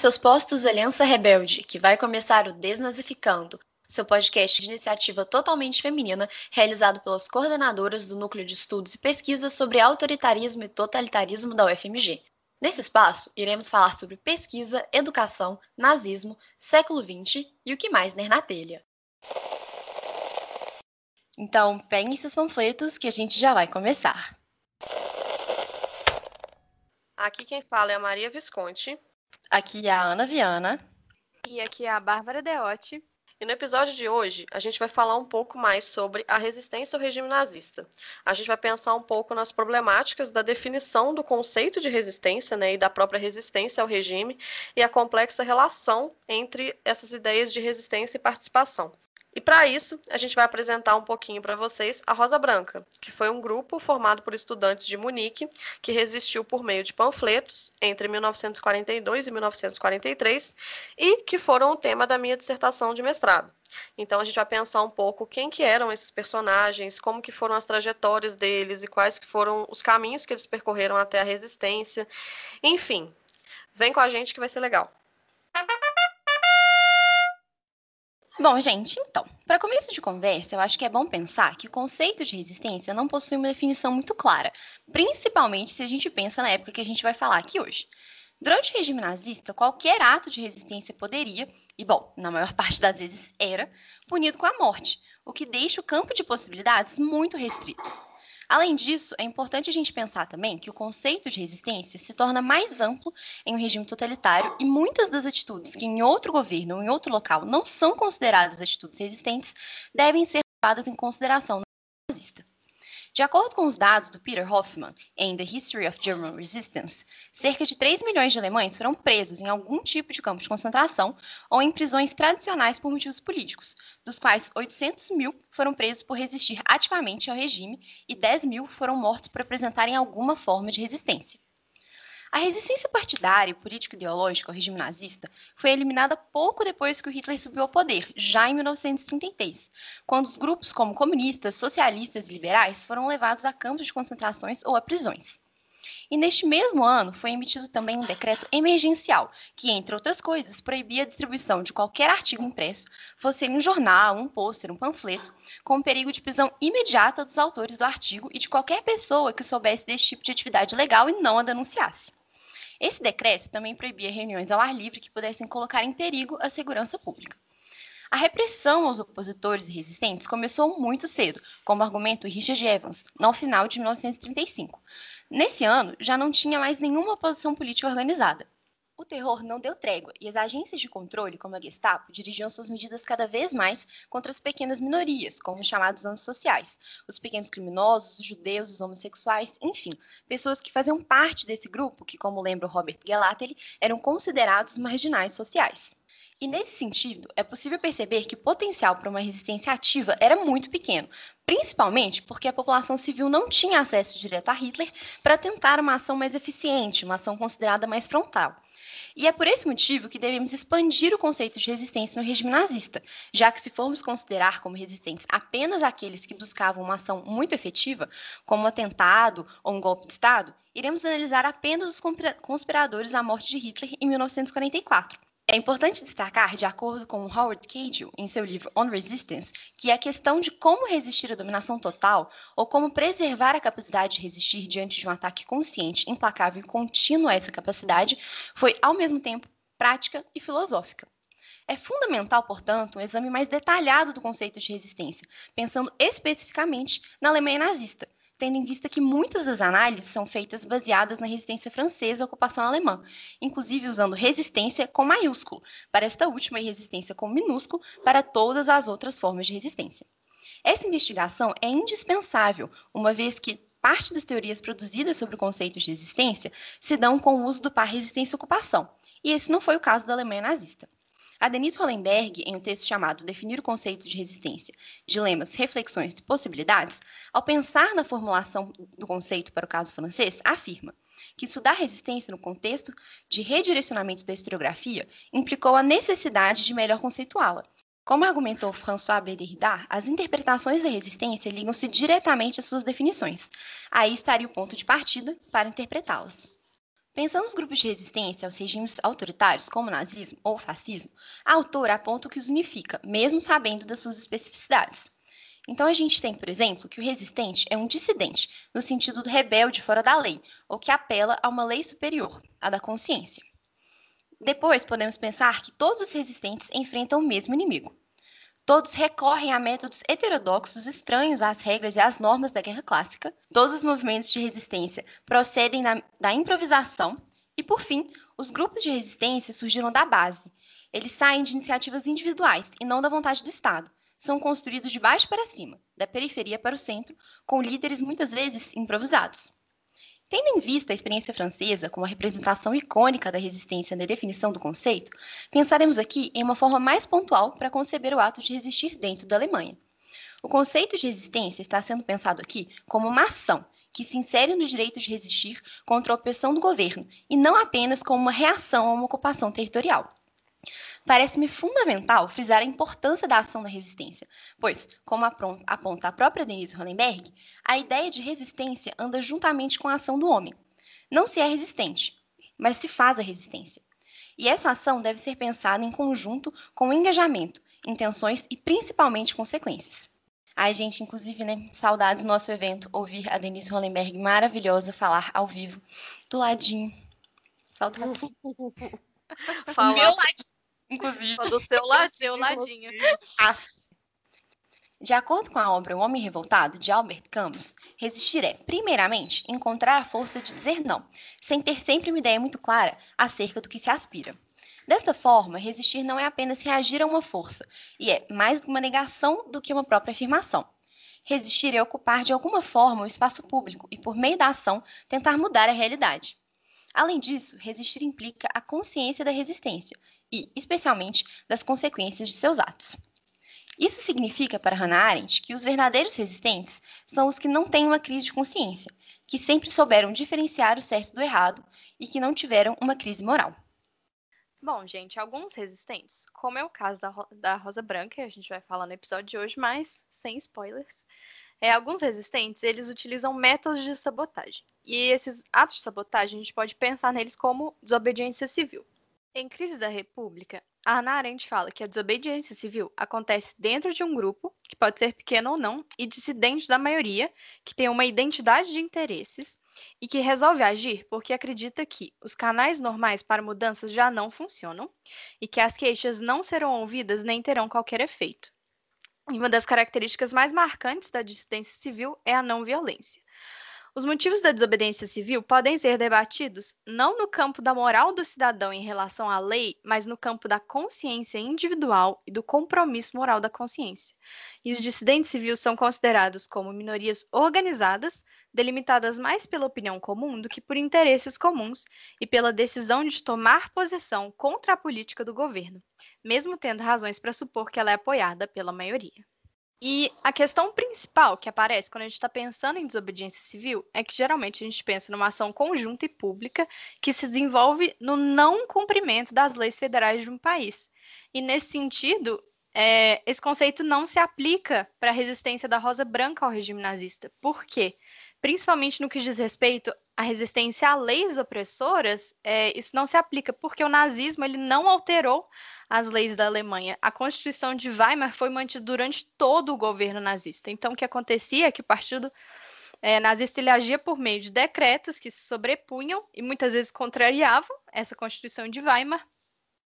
seus postos, Aliança Rebelde, que vai começar o Desnazificando, seu podcast de iniciativa totalmente feminina, realizado pelas coordenadoras do Núcleo de Estudos e Pesquisas sobre Autoritarismo e Totalitarismo da UFMG. Nesse espaço, iremos falar sobre pesquisa, educação, nazismo, século XX e o que mais ner na telha. Então, peguem seus panfletos que a gente já vai começar. Aqui quem fala é a Maria Visconti. Aqui é a Ana Viana. E aqui é a Bárbara Deotti. E no episódio de hoje, a gente vai falar um pouco mais sobre a resistência ao regime nazista. A gente vai pensar um pouco nas problemáticas da definição do conceito de resistência né, e da própria resistência ao regime e a complexa relação entre essas ideias de resistência e participação. E para isso, a gente vai apresentar um pouquinho para vocês a Rosa Branca, que foi um grupo formado por estudantes de Munique que resistiu por meio de panfletos entre 1942 e 1943 e que foram o tema da minha dissertação de mestrado. Então a gente vai pensar um pouco quem que eram esses personagens, como que foram as trajetórias deles e quais que foram os caminhos que eles percorreram até a resistência. Enfim, vem com a gente que vai ser legal. Bom, gente, então, para começo de conversa, eu acho que é bom pensar que o conceito de resistência não possui uma definição muito clara, principalmente se a gente pensa na época que a gente vai falar aqui hoje. Durante o regime nazista, qualquer ato de resistência poderia, e bom, na maior parte das vezes era, punido com a morte, o que deixa o campo de possibilidades muito restrito. Além disso, é importante a gente pensar também que o conceito de resistência se torna mais amplo em um regime totalitário e muitas das atitudes que em outro governo ou em outro local não são consideradas atitudes resistentes devem ser levadas em consideração. De acordo com os dados do Peter Hoffman em The History of German Resistance, cerca de 3 milhões de alemães foram presos em algum tipo de campo de concentração ou em prisões tradicionais por motivos políticos, dos quais 800 mil foram presos por resistir ativamente ao regime e 10 mil foram mortos por apresentarem alguma forma de resistência. A resistência partidária e político-ideológica ao regime nazista foi eliminada pouco depois que o Hitler subiu ao poder, já em 1933, quando os grupos como comunistas, socialistas e liberais foram levados a campos de concentrações ou a prisões. E neste mesmo ano foi emitido também um decreto emergencial, que, entre outras coisas, proibia a distribuição de qualquer artigo impresso, fosse ele um jornal, um pôster, um panfleto, com o perigo de prisão imediata dos autores do artigo e de qualquer pessoa que soubesse desse tipo de atividade legal e não a denunciasse. Esse decreto também proibia reuniões ao ar livre que pudessem colocar em perigo a segurança pública. A repressão aos opositores e resistentes começou muito cedo, como argumento Richard Evans, no final de 1935. Nesse ano, já não tinha mais nenhuma oposição política organizada. O terror não deu trégua e as agências de controle, como a Gestapo, dirigiam suas medidas cada vez mais contra as pequenas minorias, como os chamados antissociais, os pequenos criminosos, os judeus, os homossexuais, enfim, pessoas que faziam parte desse grupo que, como lembra o Robert Gelately, eram considerados marginais sociais. E nesse sentido, é possível perceber que o potencial para uma resistência ativa era muito pequeno, principalmente porque a população civil não tinha acesso direto a Hitler para tentar uma ação mais eficiente, uma ação considerada mais frontal. E é por esse motivo que devemos expandir o conceito de resistência no regime nazista, já que se formos considerar como resistentes apenas aqueles que buscavam uma ação muito efetiva, como um atentado ou um golpe de Estado, iremos analisar apenas os conspiradores à morte de Hitler em 1944. É importante destacar, de acordo com Howard Cagel, em seu livro On Resistance, que a questão de como resistir à dominação total ou como preservar a capacidade de resistir diante de um ataque consciente, implacável e contínuo a essa capacidade foi, ao mesmo tempo, prática e filosófica. É fundamental, portanto, um exame mais detalhado do conceito de resistência, pensando especificamente na Alemanha nazista, tendo em vista que muitas das análises são feitas baseadas na resistência francesa à ocupação alemã, inclusive usando resistência com maiúsculo, para esta última e resistência com minúsculo para todas as outras formas de resistência. Essa investigação é indispensável, uma vez que parte das teorias produzidas sobre o conceito de resistência se dão com o uso do par resistência-ocupação, e esse não foi o caso da Alemanha nazista. A Denise Hollenberg, em um texto chamado Definir o conceito de resistência, dilemas, reflexões e possibilidades, ao pensar na formulação do conceito para o caso francês, afirma que estudar resistência no contexto de redirecionamento da historiografia implicou a necessidade de melhor conceituá-la. Como argumentou François Derrida, as interpretações da resistência ligam-se diretamente às suas definições. Aí estaria o ponto de partida para interpretá-las. Pensando nos grupos de resistência aos regimes autoritários, como nazismo ou fascismo, a autora aponta o que os unifica, mesmo sabendo das suas especificidades. Então a gente tem, por exemplo, que o resistente é um dissidente, no sentido do rebelde fora da lei, ou que apela a uma lei superior, a da consciência. Depois podemos pensar que todos os resistentes enfrentam o mesmo inimigo, Todos recorrem a métodos heterodoxos estranhos às regras e às normas da guerra clássica. Todos os movimentos de resistência procedem da, da improvisação. E, por fim, os grupos de resistência surgiram da base. Eles saem de iniciativas individuais e não da vontade do Estado. São construídos de baixo para cima, da periferia para o centro, com líderes muitas vezes improvisados. Tendo em vista a experiência francesa como a representação icônica da resistência na definição do conceito, pensaremos aqui em uma forma mais pontual para conceber o ato de resistir dentro da Alemanha. O conceito de resistência está sendo pensado aqui como uma ação que se insere no direito de resistir contra a opressão do governo e não apenas como uma reação a uma ocupação territorial. Parece-me fundamental frisar a importância da ação da resistência, pois, como aponta a própria Denise Hollenberg, a ideia de resistência anda juntamente com a ação do homem. Não se é resistente, mas se faz a resistência. E essa ação deve ser pensada em conjunto com o engajamento, intenções e principalmente consequências. Ai, gente, inclusive, né, saudades do nosso evento, ouvir a Denise Hollenberg maravilhosa falar ao vivo, do ladinho. Saudades. Fala. Meu ladinho inclusive. Do seu ladinho. ladinho. De acordo com a obra O Homem Revoltado, de Albert Camus, resistir é, primeiramente, encontrar a força de dizer não, sem ter sempre uma ideia muito clara acerca do que se aspira. Desta forma, resistir não é apenas reagir a uma força, e é mais uma negação do que uma própria afirmação. Resistir é ocupar de alguma forma o espaço público e, por meio da ação, tentar mudar a realidade. Além disso, resistir implica a consciência da resistência e, especialmente, das consequências de seus atos. Isso significa para Hannah Arendt que os verdadeiros resistentes são os que não têm uma crise de consciência, que sempre souberam diferenciar o certo do errado e que não tiveram uma crise moral. Bom, gente, alguns resistentes, como é o caso da, da Rosa Branca, a gente vai falar no episódio de hoje, mas sem spoilers, é, alguns resistentes, eles utilizam métodos de sabotagem. E esses atos de sabotagem, a gente pode pensar neles como desobediência civil. Em Crise da República, a Hannah Arendt fala que a desobediência civil acontece dentro de um grupo, que pode ser pequeno ou não, e dissidente da maioria, que tem uma identidade de interesses e que resolve agir porque acredita que os canais normais para mudanças já não funcionam e que as queixas não serão ouvidas nem terão qualquer efeito. E uma das características mais marcantes da dissidência civil é a não violência. Os motivos da desobediência civil podem ser debatidos não no campo da moral do cidadão em relação à lei, mas no campo da consciência individual e do compromisso moral da consciência. E os dissidentes civis são considerados como minorias organizadas, delimitadas mais pela opinião comum do que por interesses comuns e pela decisão de tomar posição contra a política do governo, mesmo tendo razões para supor que ela é apoiada pela maioria. E a questão principal que aparece quando a gente está pensando em desobediência civil é que geralmente a gente pensa numa ação conjunta e pública que se desenvolve no não cumprimento das leis federais de um país. E nesse sentido, é, esse conceito não se aplica para a resistência da Rosa Branca ao regime nazista. Por quê? Principalmente no que diz respeito à resistência a leis opressoras, é, isso não se aplica, porque o nazismo ele não alterou as leis da Alemanha. A Constituição de Weimar foi mantida durante todo o governo nazista. Então, o que acontecia é que o partido é, nazista ele agia por meio de decretos que se sobrepunham e muitas vezes contrariavam essa Constituição de Weimar.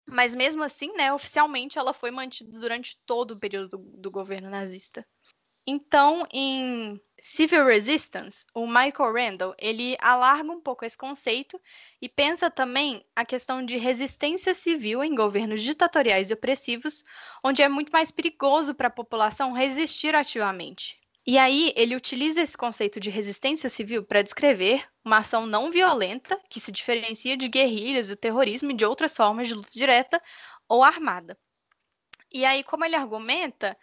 Mas mesmo assim, né, oficialmente ela foi mantida durante todo o período do, do governo nazista. Então, em Civil Resistance, o Michael Randall, ele alarga um pouco esse conceito e pensa também a questão de resistência civil em governos ditatoriais e opressivos, onde é muito mais perigoso para a população resistir ativamente. E aí ele utiliza esse conceito de resistência civil para descrever uma ação não violenta que se diferencia de guerrilhas, do terrorismo e de outras formas de luta direta ou armada. E aí, como ele argumenta,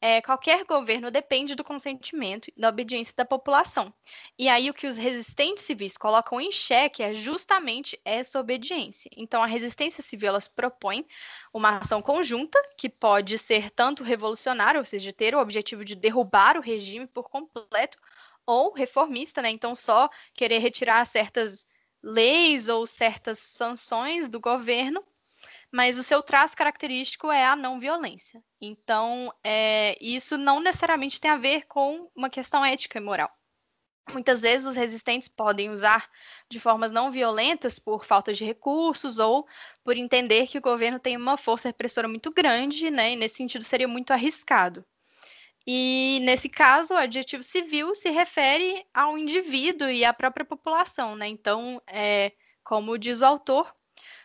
é, qualquer governo depende do consentimento e da obediência da população. E aí o que os resistentes civis colocam em xeque é justamente essa obediência. Então a resistência civil ela propõe uma ação conjunta que pode ser tanto revolucionária, ou seja, ter o objetivo de derrubar o regime por completo, ou reformista, né? Então só querer retirar certas leis ou certas sanções do governo mas o seu traço característico é a não violência. Então, é, isso não necessariamente tem a ver com uma questão ética e moral. Muitas vezes os resistentes podem usar de formas não violentas por falta de recursos ou por entender que o governo tem uma força repressora muito grande, né? E nesse sentido seria muito arriscado. E nesse caso, o adjetivo civil se refere ao indivíduo e à própria população, né? Então, é, como diz o autor,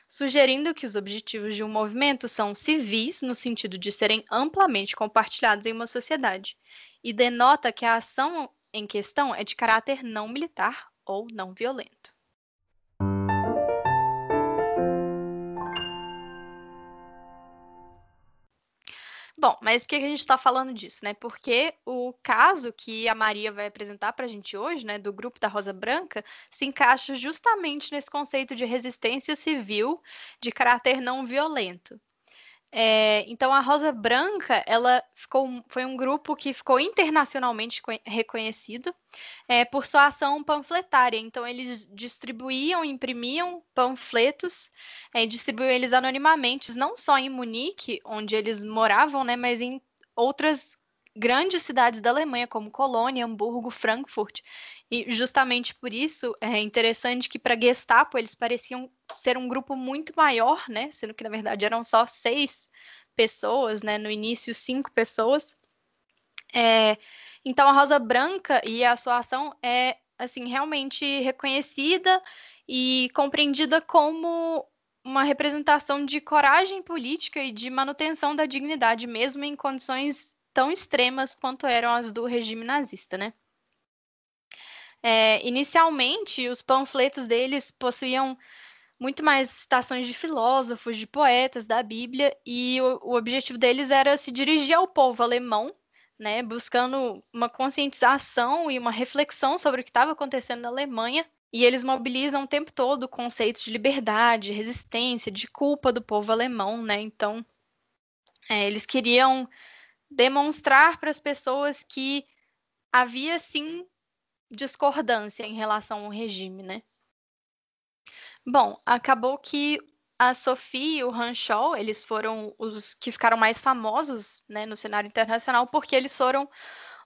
sugerindo que os objetivos de um movimento são civis, no sentido de serem amplamente compartilhados em uma sociedade, e denota que a ação em questão é de caráter não militar ou não violento. Bom, mas por que a gente está falando disso, né? Porque o caso que a Maria vai apresentar para a gente hoje, né, do grupo da Rosa Branca, se encaixa justamente nesse conceito de resistência civil de caráter não violento. É, então a Rosa Branca, ela ficou, foi um grupo que ficou internacionalmente reconhecido é, por sua ação panfletária. Então eles distribuíam, imprimiam panfletos, é, distribuíam eles anonimamente, não só em Munique, onde eles moravam, né, mas em outras grandes cidades da Alemanha, como Colônia, Hamburgo, Frankfurt. E justamente por isso é interessante que para Gestapo eles pareciam ser um grupo muito maior, né? Sendo que na verdade eram só seis pessoas, né? No início cinco pessoas. É, então a Rosa Branca e a sua ação é assim realmente reconhecida e compreendida como uma representação de coragem política e de manutenção da dignidade, mesmo em condições tão extremas quanto eram as do regime nazista, né? É, inicialmente, os panfletos deles possuíam muito mais citações de filósofos, de poetas da Bíblia, e o, o objetivo deles era se dirigir ao povo alemão, né, buscando uma conscientização e uma reflexão sobre o que estava acontecendo na Alemanha. E eles mobilizam o tempo todo o conceito de liberdade, resistência, de culpa do povo alemão, né? Então, é, eles queriam demonstrar para as pessoas que havia sim discordância em relação ao regime, né? Bom, acabou que a Sophie e o Hanshaw, eles foram os que ficaram mais famosos, né, no cenário internacional, porque eles foram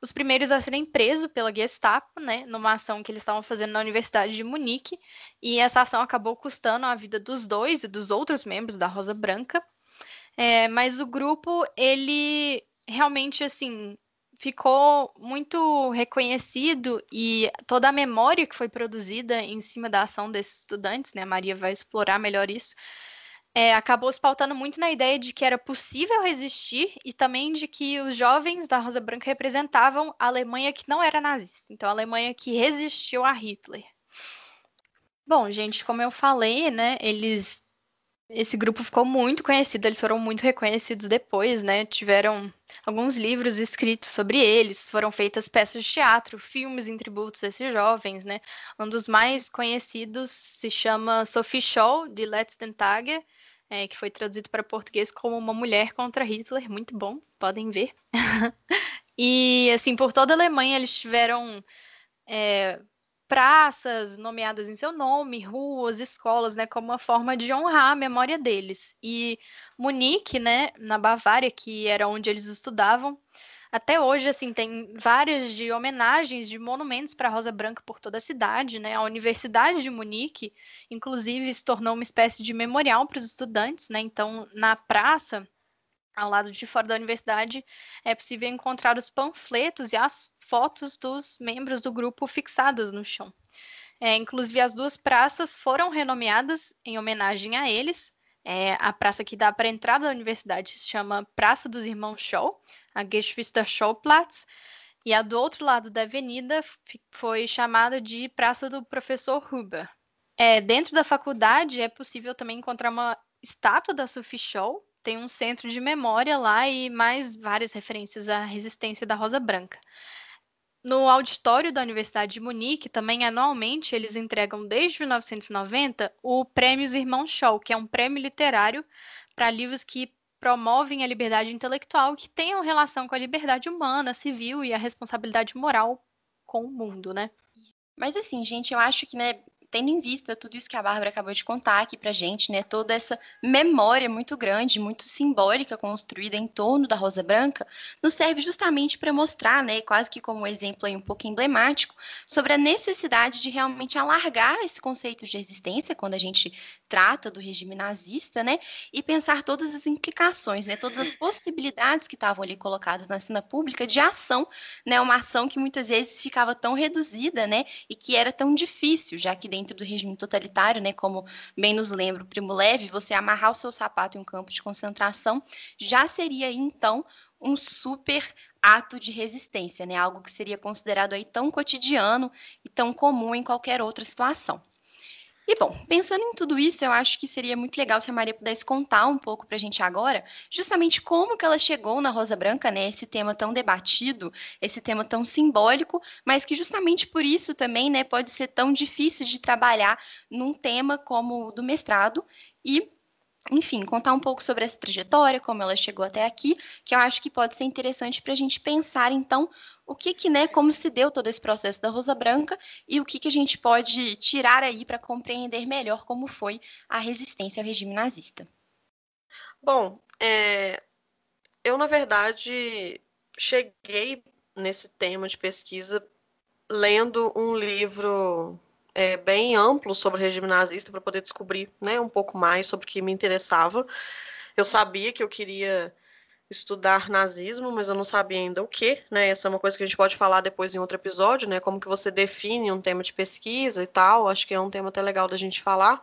os primeiros a serem presos pela Gestapo, né, numa ação que eles estavam fazendo na Universidade de Munique, e essa ação acabou custando a vida dos dois e dos outros membros da Rosa Branca. É, mas o grupo, ele realmente, assim, ficou muito reconhecido e toda a memória que foi produzida em cima da ação desses estudantes, né? A Maria vai explorar melhor isso. É, acabou se pautando muito na ideia de que era possível resistir e também de que os jovens da Rosa Branca representavam a Alemanha que não era nazista, então a Alemanha que resistiu a Hitler. Bom, gente, como eu falei, né, eles esse grupo ficou muito conhecido, eles foram muito reconhecidos depois, né? Tiveram alguns livros escritos sobre eles, foram feitas peças de teatro, filmes em tributos esses jovens, né? Um dos mais conhecidos se chama Sophie Scholl, de Letzten Tage, é, que foi traduzido para português como Uma Mulher contra Hitler, muito bom, podem ver. e, assim, por toda a Alemanha eles tiveram é, praças nomeadas em seu nome, ruas, escolas, né, como uma forma de honrar a memória deles. E Munique, né, na Bavária, que era onde eles estudavam, até hoje, assim, tem várias de homenagens, de monumentos para Rosa Branca por toda a cidade, né? A Universidade de Munique, inclusive, se tornou uma espécie de memorial para os estudantes, né? Então, na praça, ao lado de fora da universidade, é possível encontrar os panfletos e as fotos dos membros do grupo fixadas no chão. É, inclusive, as duas praças foram renomeadas em homenagem a eles. É, a praça que dá para a entrada da universidade se chama Praça dos Irmãos Scholl, a Geschwister Schollplatz, E a do outro lado da avenida foi chamada de Praça do Professor Huber. É, dentro da faculdade é possível também encontrar uma estátua da Sophie Scholl, tem um centro de memória lá e mais várias referências à resistência da Rosa Branca. No auditório da Universidade de Munique, também anualmente, eles entregam desde 1990 o Prêmio Irmão Scholl, que é um prêmio literário para livros que promovem a liberdade intelectual que tenham relação com a liberdade humana, civil e a responsabilidade moral com o mundo, né? Mas assim, gente, eu acho que, né, tendo em vista tudo isso que a Bárbara acabou de contar aqui pra gente, né, toda essa memória muito grande, muito simbólica construída em torno da Rosa Branca, nos serve justamente para mostrar, né, quase que como um exemplo aí um pouco emblemático, sobre a necessidade de realmente alargar esse conceito de resistência quando a gente trata do regime nazista, né, e pensar todas as implicações, né, todas as possibilidades que estavam ali colocadas na cena pública de ação, né, uma ação que muitas vezes ficava tão reduzida, né, e que era tão difícil, já que dentro do regime totalitário, né, como bem nos lembra o Primo Leve, você amarrar o seu sapato em um campo de concentração já seria então um super ato de resistência, né? Algo que seria considerado aí tão cotidiano e tão comum em qualquer outra situação. E bom, pensando em tudo isso, eu acho que seria muito legal se a Maria pudesse contar um pouco para a gente agora, justamente como que ela chegou na Rosa Branca, né? Esse tema tão debatido, esse tema tão simbólico, mas que justamente por isso também, né, pode ser tão difícil de trabalhar num tema como o do mestrado e enfim, contar um pouco sobre essa trajetória, como ela chegou até aqui, que eu acho que pode ser interessante para a gente pensar, então, o que que, né, como se deu todo esse processo da Rosa Branca e o que que a gente pode tirar aí para compreender melhor como foi a resistência ao regime nazista. Bom, é, eu na verdade cheguei nesse tema de pesquisa lendo um livro é, bem amplo sobre o regime nazista para poder descobrir né, um pouco mais sobre o que me interessava. Eu sabia que eu queria estudar nazismo, mas eu não sabia ainda o que, né? Essa é uma coisa que a gente pode falar depois em outro episódio, né? Como que você define um tema de pesquisa e tal. Acho que é um tema até legal da gente falar.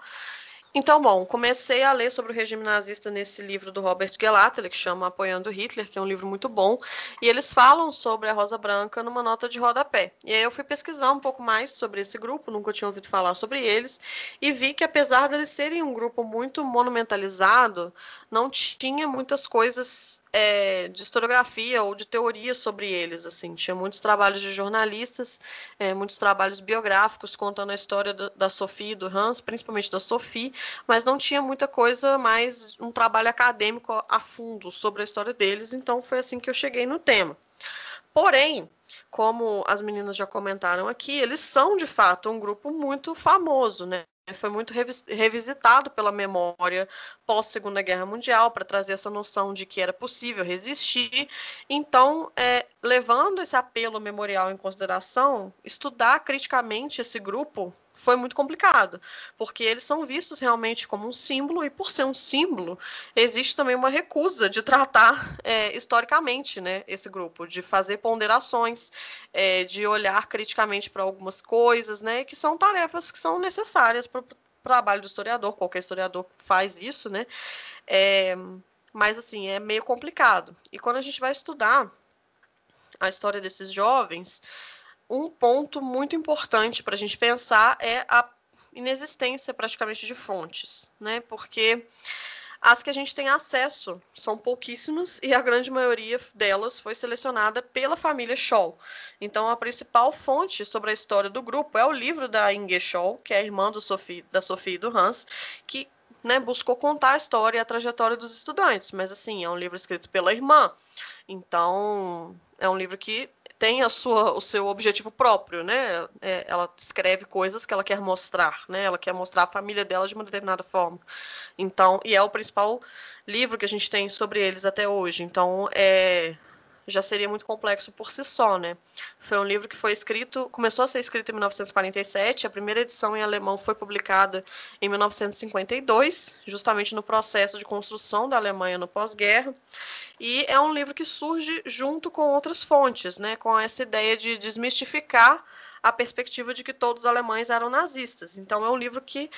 Então, bom, comecei a ler sobre o regime nazista nesse livro do Robert Gelatter, que chama Apoiando Hitler, que é um livro muito bom, e eles falam sobre a Rosa Branca numa nota de rodapé. E aí eu fui pesquisar um pouco mais sobre esse grupo, nunca tinha ouvido falar sobre eles, e vi que apesar de eles serem um grupo muito monumentalizado, não tinha muitas coisas é, de historiografia ou de teoria sobre eles, assim, tinha muitos trabalhos de jornalistas, é, muitos trabalhos biográficos contando a história da, da Sophie e do Hans, principalmente da Sophie, mas não tinha muita coisa mais um trabalho acadêmico a fundo sobre a história deles, então foi assim que eu cheguei no tema. Porém, como as meninas já comentaram aqui, eles são de fato um grupo muito famoso, né? foi muito revisitado pela memória pós Segunda Guerra Mundial para trazer essa noção de que era possível resistir. Então, é, levando esse apelo memorial em consideração, estudar criticamente esse grupo foi muito complicado, porque eles são vistos realmente como um símbolo, e por ser um símbolo, existe também uma recusa de tratar é, historicamente né, esse grupo, de fazer ponderações, é, de olhar criticamente para algumas coisas, né, que são tarefas que são necessárias para o trabalho do historiador, qualquer historiador faz isso, né? É, mas assim, é meio complicado. E quando a gente vai estudar a história desses jovens, um ponto muito importante para a gente pensar é a inexistência praticamente de fontes, né? Porque as que a gente tem acesso são pouquíssimas e a grande maioria delas foi selecionada pela família Scholl. Então, a principal fonte sobre a história do grupo é o livro da Inge Scholl, que é a irmã Sophie, da Sophie e do Hans, que né, buscou contar a história e a trajetória dos estudantes. Mas, assim, é um livro escrito pela irmã. Então, é um livro que tem a sua, o seu objetivo próprio, né? É, ela escreve coisas que ela quer mostrar, né? Ela quer mostrar a família dela de uma determinada forma. Então, e é o principal livro que a gente tem sobre eles até hoje. Então, é, já seria muito complexo por si só, né? Foi um livro que foi escrito, começou a ser escrito em 1947, a primeira edição em alemão foi publicada em 1952, justamente no processo de construção da Alemanha no pós-guerra. E é um livro que surge junto com outras fontes, né? Com essa ideia de desmistificar a perspectiva de que todos os alemães eram nazistas. Então é um livro que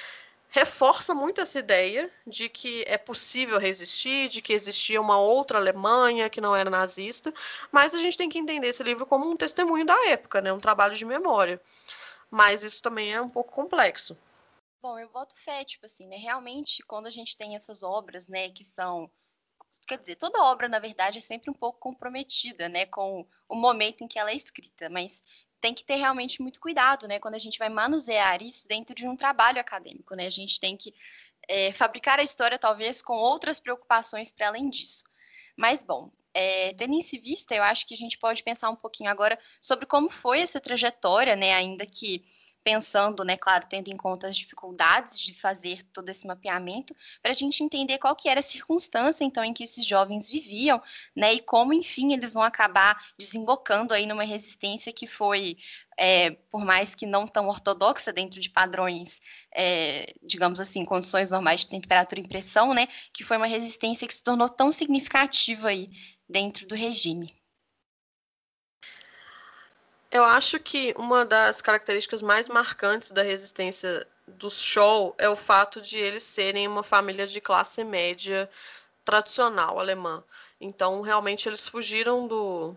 reforça muito essa ideia de que é possível resistir, de que existia uma outra Alemanha que não era nazista, mas a gente tem que entender esse livro como um testemunho da época, né? um trabalho de memória. Mas isso também é um pouco complexo. Bom, eu voto fé, tipo assim, né? Realmente, quando a gente tem essas obras, né, que são quer dizer, toda obra, na verdade, é sempre um pouco comprometida, né, com o momento em que ela é escrita, mas tem que ter realmente muito cuidado, né, quando a gente vai manusear isso dentro de um trabalho acadêmico, né, a gente tem que é, fabricar a história talvez com outras preocupações para além disso. Mas, bom, é, tendo em vista, eu acho que a gente pode pensar um pouquinho agora sobre como foi essa trajetória, né, ainda que pensando, né, claro, tendo em conta as dificuldades de fazer todo esse mapeamento, para a gente entender qual que era a circunstância, então, em que esses jovens viviam, né, e como, enfim, eles vão acabar desembocando aí numa resistência que foi, é, por mais que não tão ortodoxa dentro de padrões, é, digamos assim, condições normais de temperatura e pressão, né, que foi uma resistência que se tornou tão significativa aí dentro do regime. Eu acho que uma das características mais marcantes da resistência do show é o fato de eles serem uma família de classe média tradicional alemã. Então, realmente, eles fugiram do,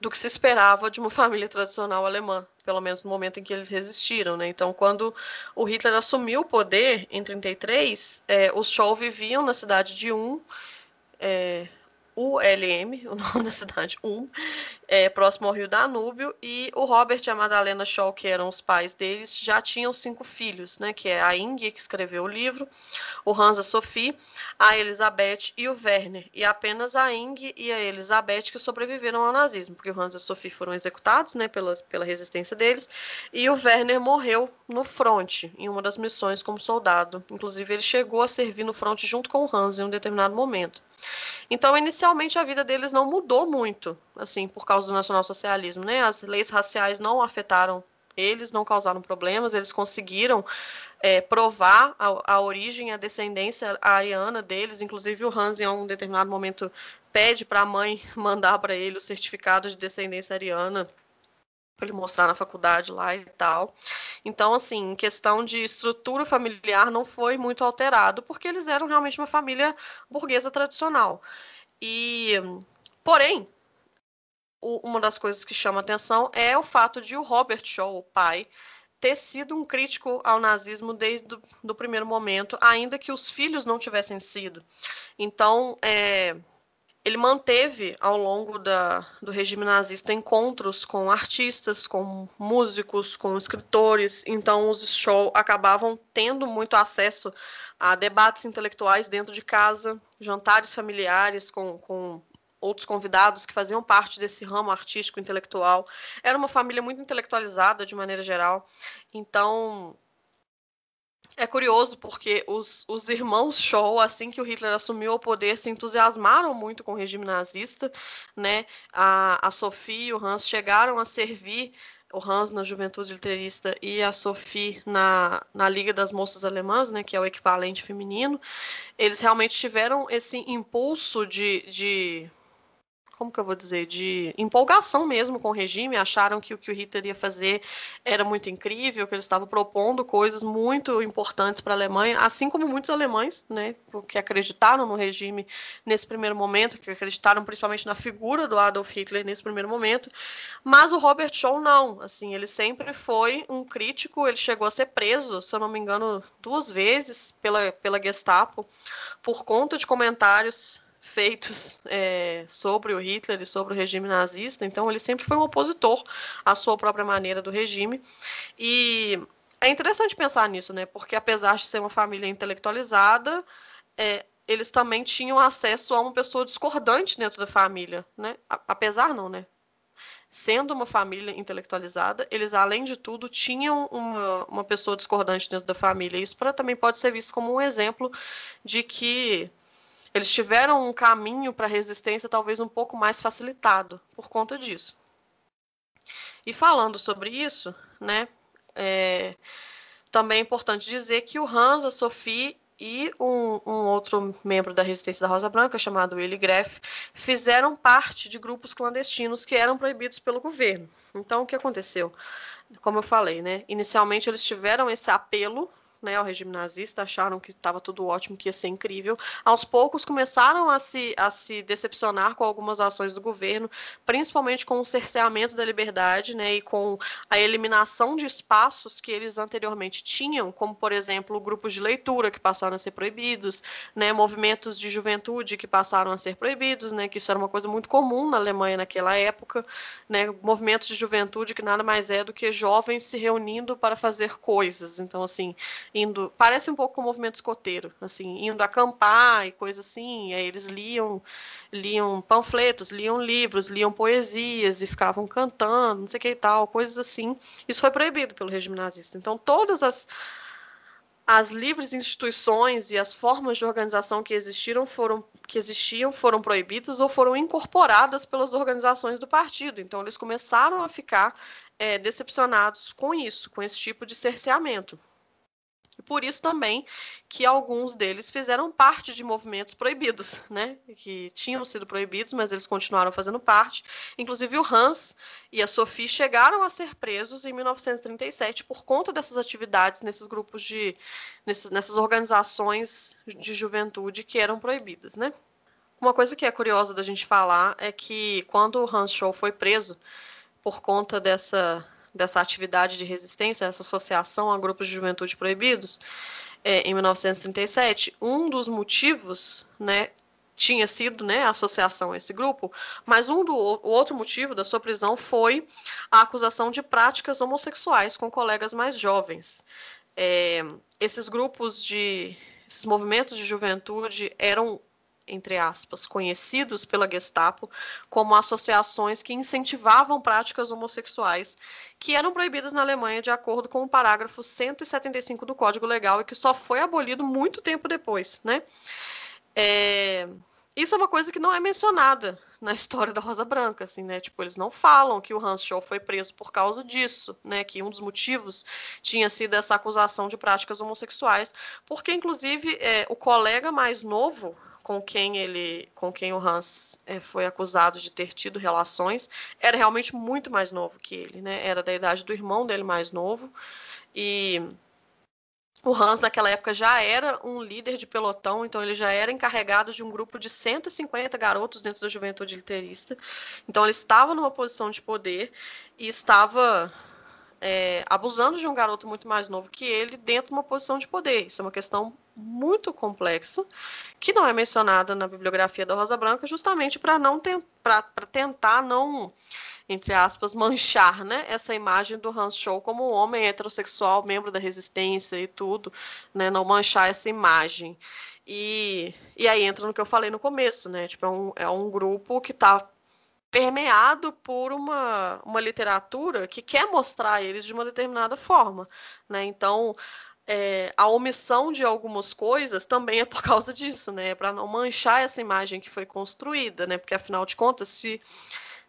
do que se esperava de uma família tradicional alemã, pelo menos no momento em que eles resistiram. Né? Então, quando o Hitler assumiu o poder em 1933, é, os Scholl viviam na cidade de Um, é, ULM, o nome da cidade, um, é, próximo ao rio Danúbio, e o Robert e a Madalena Shaw, que eram os pais deles, já tinham cinco filhos, né, que é a Inge, que escreveu o livro, o Hans, a Sophie, a Elizabeth e o Werner, e apenas a Inge e a Elizabeth que sobreviveram ao nazismo, porque o Hans e a Sophie foram executados, né, pelas, pela resistência deles, e o Werner morreu no fronte, em uma das missões como soldado, inclusive ele chegou a servir no fronte junto com o Hans em um determinado momento. Então, inicialmente, a vida deles não mudou muito, assim, por causa do nacionalsocialismo, né? As leis raciais não afetaram eles, não causaram problemas, eles conseguiram é, provar a, a origem, a descendência ariana deles, inclusive o Hans, em um determinado momento, pede para a mãe mandar para ele o certificado de descendência ariana para ele mostrar na faculdade lá e tal. Então, assim, em questão de estrutura familiar não foi muito alterado, porque eles eram realmente uma família burguesa tradicional. E, porém, o, uma das coisas que chama atenção é o fato de o Robert Shaw, o pai, ter sido um crítico ao nazismo desde o primeiro momento, ainda que os filhos não tivessem sido. Então, é, ele manteve ao longo da, do regime nazista encontros com artistas, com músicos, com escritores. Então, os shows acabavam tendo muito acesso a debates intelectuais dentro de casa, jantares familiares com, com outros convidados que faziam parte desse ramo artístico intelectual. Era uma família muito intelectualizada de maneira geral. Então, é curioso porque os, os irmãos Shaw, assim que o Hitler assumiu o poder, se entusiasmaram muito com o regime nazista, né? A, a Sophie e o Hans chegaram a servir o Hans na Juventude Literista e a Sophie na, na Liga das Moças Alemãs, né, que é o equivalente feminino, eles realmente tiveram esse impulso de, de como que eu vou dizer, de empolgação mesmo com o regime, acharam que o que o Hitler ia fazer era muito incrível, que ele estava propondo coisas muito importantes para a Alemanha, assim como muitos alemães, né, que acreditaram no regime nesse primeiro momento, que acreditaram principalmente na figura do Adolf Hitler nesse primeiro momento, mas o Robert Shaw não, assim, ele sempre foi um crítico, ele chegou a ser preso, se eu não me engano, duas vezes pela, pela Gestapo, por conta de comentários feitos é, sobre o Hitler e sobre o regime nazista, então ele sempre foi um opositor à sua própria maneira do regime. E é interessante pensar nisso, né? Porque apesar de ser uma família intelectualizada, é, eles também tinham acesso a uma pessoa discordante dentro da família, né? Apesar não, né? Sendo uma família intelectualizada, eles, além de tudo, tinham uma, uma pessoa discordante dentro da família. Isso pra, também pode ser visto como um exemplo de que eles tiveram um caminho para a resistência talvez um pouco mais facilitado por conta disso. E falando sobre isso, né, é, também é importante dizer que o Hans, a Sophie e um, um, outro membro da resistência da Rosa Branca, chamado Willy Greff, fizeram parte de grupos clandestinos que eram proibidos pelo governo. Então, o que aconteceu? Como eu falei, né? Inicialmente eles tiveram esse apelo né, ao regime nazista, acharam que estava tudo ótimo, que ia ser incrível. Aos poucos começaram a se, a se decepcionar com algumas ações do governo, principalmente com o cerceamento da liberdade né, e com a eliminação de espaços que eles anteriormente tinham, como, por exemplo, grupos de leitura que passaram a ser proibidos, né, movimentos de juventude que passaram a ser proibidos, né, que isso era uma coisa muito comum na Alemanha naquela época, né, movimentos de juventude que nada mais é do que jovens se reunindo para fazer coisas. Então, assim, indo. Parece um pouco o um movimento escoteiro, assim, indo acampar e coisa assim. Aí eles liam, liam panfletos, liam livros, liam poesias e ficavam cantando, não sei o que e tal, coisas assim. Isso foi proibido pelo regime nazista. Então, todas as as livres instituições e as formas de organização que existiram foram que existiam foram proibidas ou foram incorporadas pelas organizações do partido. Então eles começaram a ficar é, decepcionados com isso, com esse tipo de cerceamento. E por isso também que alguns deles fizeram parte de movimentos proibidos, né? Que tinham sido proibidos, mas eles continuaram fazendo parte. Inclusive o Hans e a Sophie chegaram a ser presos em 1937 por conta dessas atividades nesses grupos de nessas, nessas organizações de juventude que eram proibidas, né? Uma coisa que é curiosa da gente falar é que quando o Hans Scholl foi preso por conta dessa dessa atividade de resistência, essa associação a grupos de juventude proibidos, é, em 1937, um dos motivos, né, tinha sido né, a associação a esse grupo, mas um do o outro motivo da sua prisão foi a acusação de práticas homossexuais com colegas mais jovens. É, esses grupos de esses movimentos de juventude eram entre aspas, conhecidos pela Gestapo como associações que incentivavam práticas homossexuais, que eram proibidas na Alemanha de acordo com o parágrafo 175 do Código Legal e que só foi abolido muito tempo depois, né? É... Isso é uma coisa que não é mencionada na história da Rosa Branca, assim, né? Tipo, eles não falam que o Hans Scholl foi preso por causa disso, né? Que um dos motivos tinha sido essa acusação de práticas homossexuais, porque inclusive é, o colega mais novo com quem ele, com quem o Hans é, foi acusado de ter tido relações, era realmente muito mais novo que ele, né? Era da idade do irmão dele mais novo e o Hans naquela época já era um líder de pelotão, então ele já era encarregado de um grupo de 150 garotos dentro da juventude literista. Então ele estava numa posição de poder e estava é, abusando de um garoto muito mais novo que ele dentro de uma posição de poder. Isso é uma questão muito complexa que não é mencionada na bibliografia da Rosa Branca, justamente para não para tentar não entre aspas manchar, né, essa imagem do Hans Scholl como um homem heterossexual, membro da resistência e tudo, né, não manchar essa imagem. E, e aí entra no que eu falei no começo, né? Tipo, é um, é um grupo que está permeado por uma, uma literatura que quer mostrar eles de uma determinada forma. Né? Então, é, a omissão de algumas coisas também é por causa disso, né? Para não manchar essa imagem que foi construída, né? Porque afinal de contas, se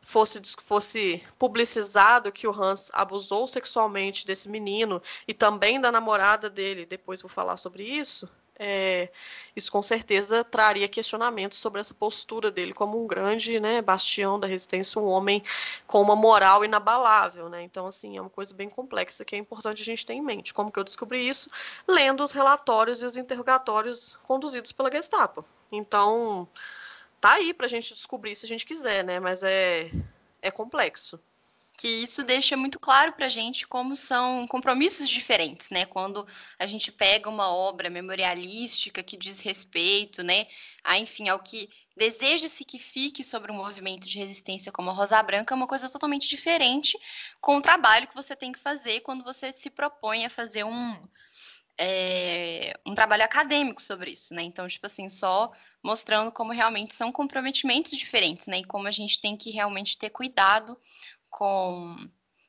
fosse, fosse publicizado que o Hans abusou sexualmente desse menino e também da namorada dele, depois vou falar sobre isso, é, isso com certeza traria questionamentos sobre essa postura dele como um grande né, bastião da resistência, um homem com uma moral inabalável. Né? Então, assim, é uma coisa bem complexa que é importante a gente ter em mente. Como que eu descobri isso? Lendo os relatórios e os interrogatórios conduzidos pela Gestapo. Então, tá aí para a gente descobrir se a gente quiser, né? Mas é, é complexo que isso deixa muito claro para a gente como são compromissos diferentes, né? Quando a gente pega uma obra memorialística que diz respeito, né, a, enfim, ao que deseja-se que fique sobre um movimento de resistência como a Rosa Branca, é uma coisa totalmente diferente com o trabalho que você tem que fazer quando você se propõe a fazer um, é, um trabalho acadêmico sobre isso, né? Então, tipo assim, só mostrando como realmente são comprometimentos diferentes, né? E como a gente tem que realmente ter cuidado com,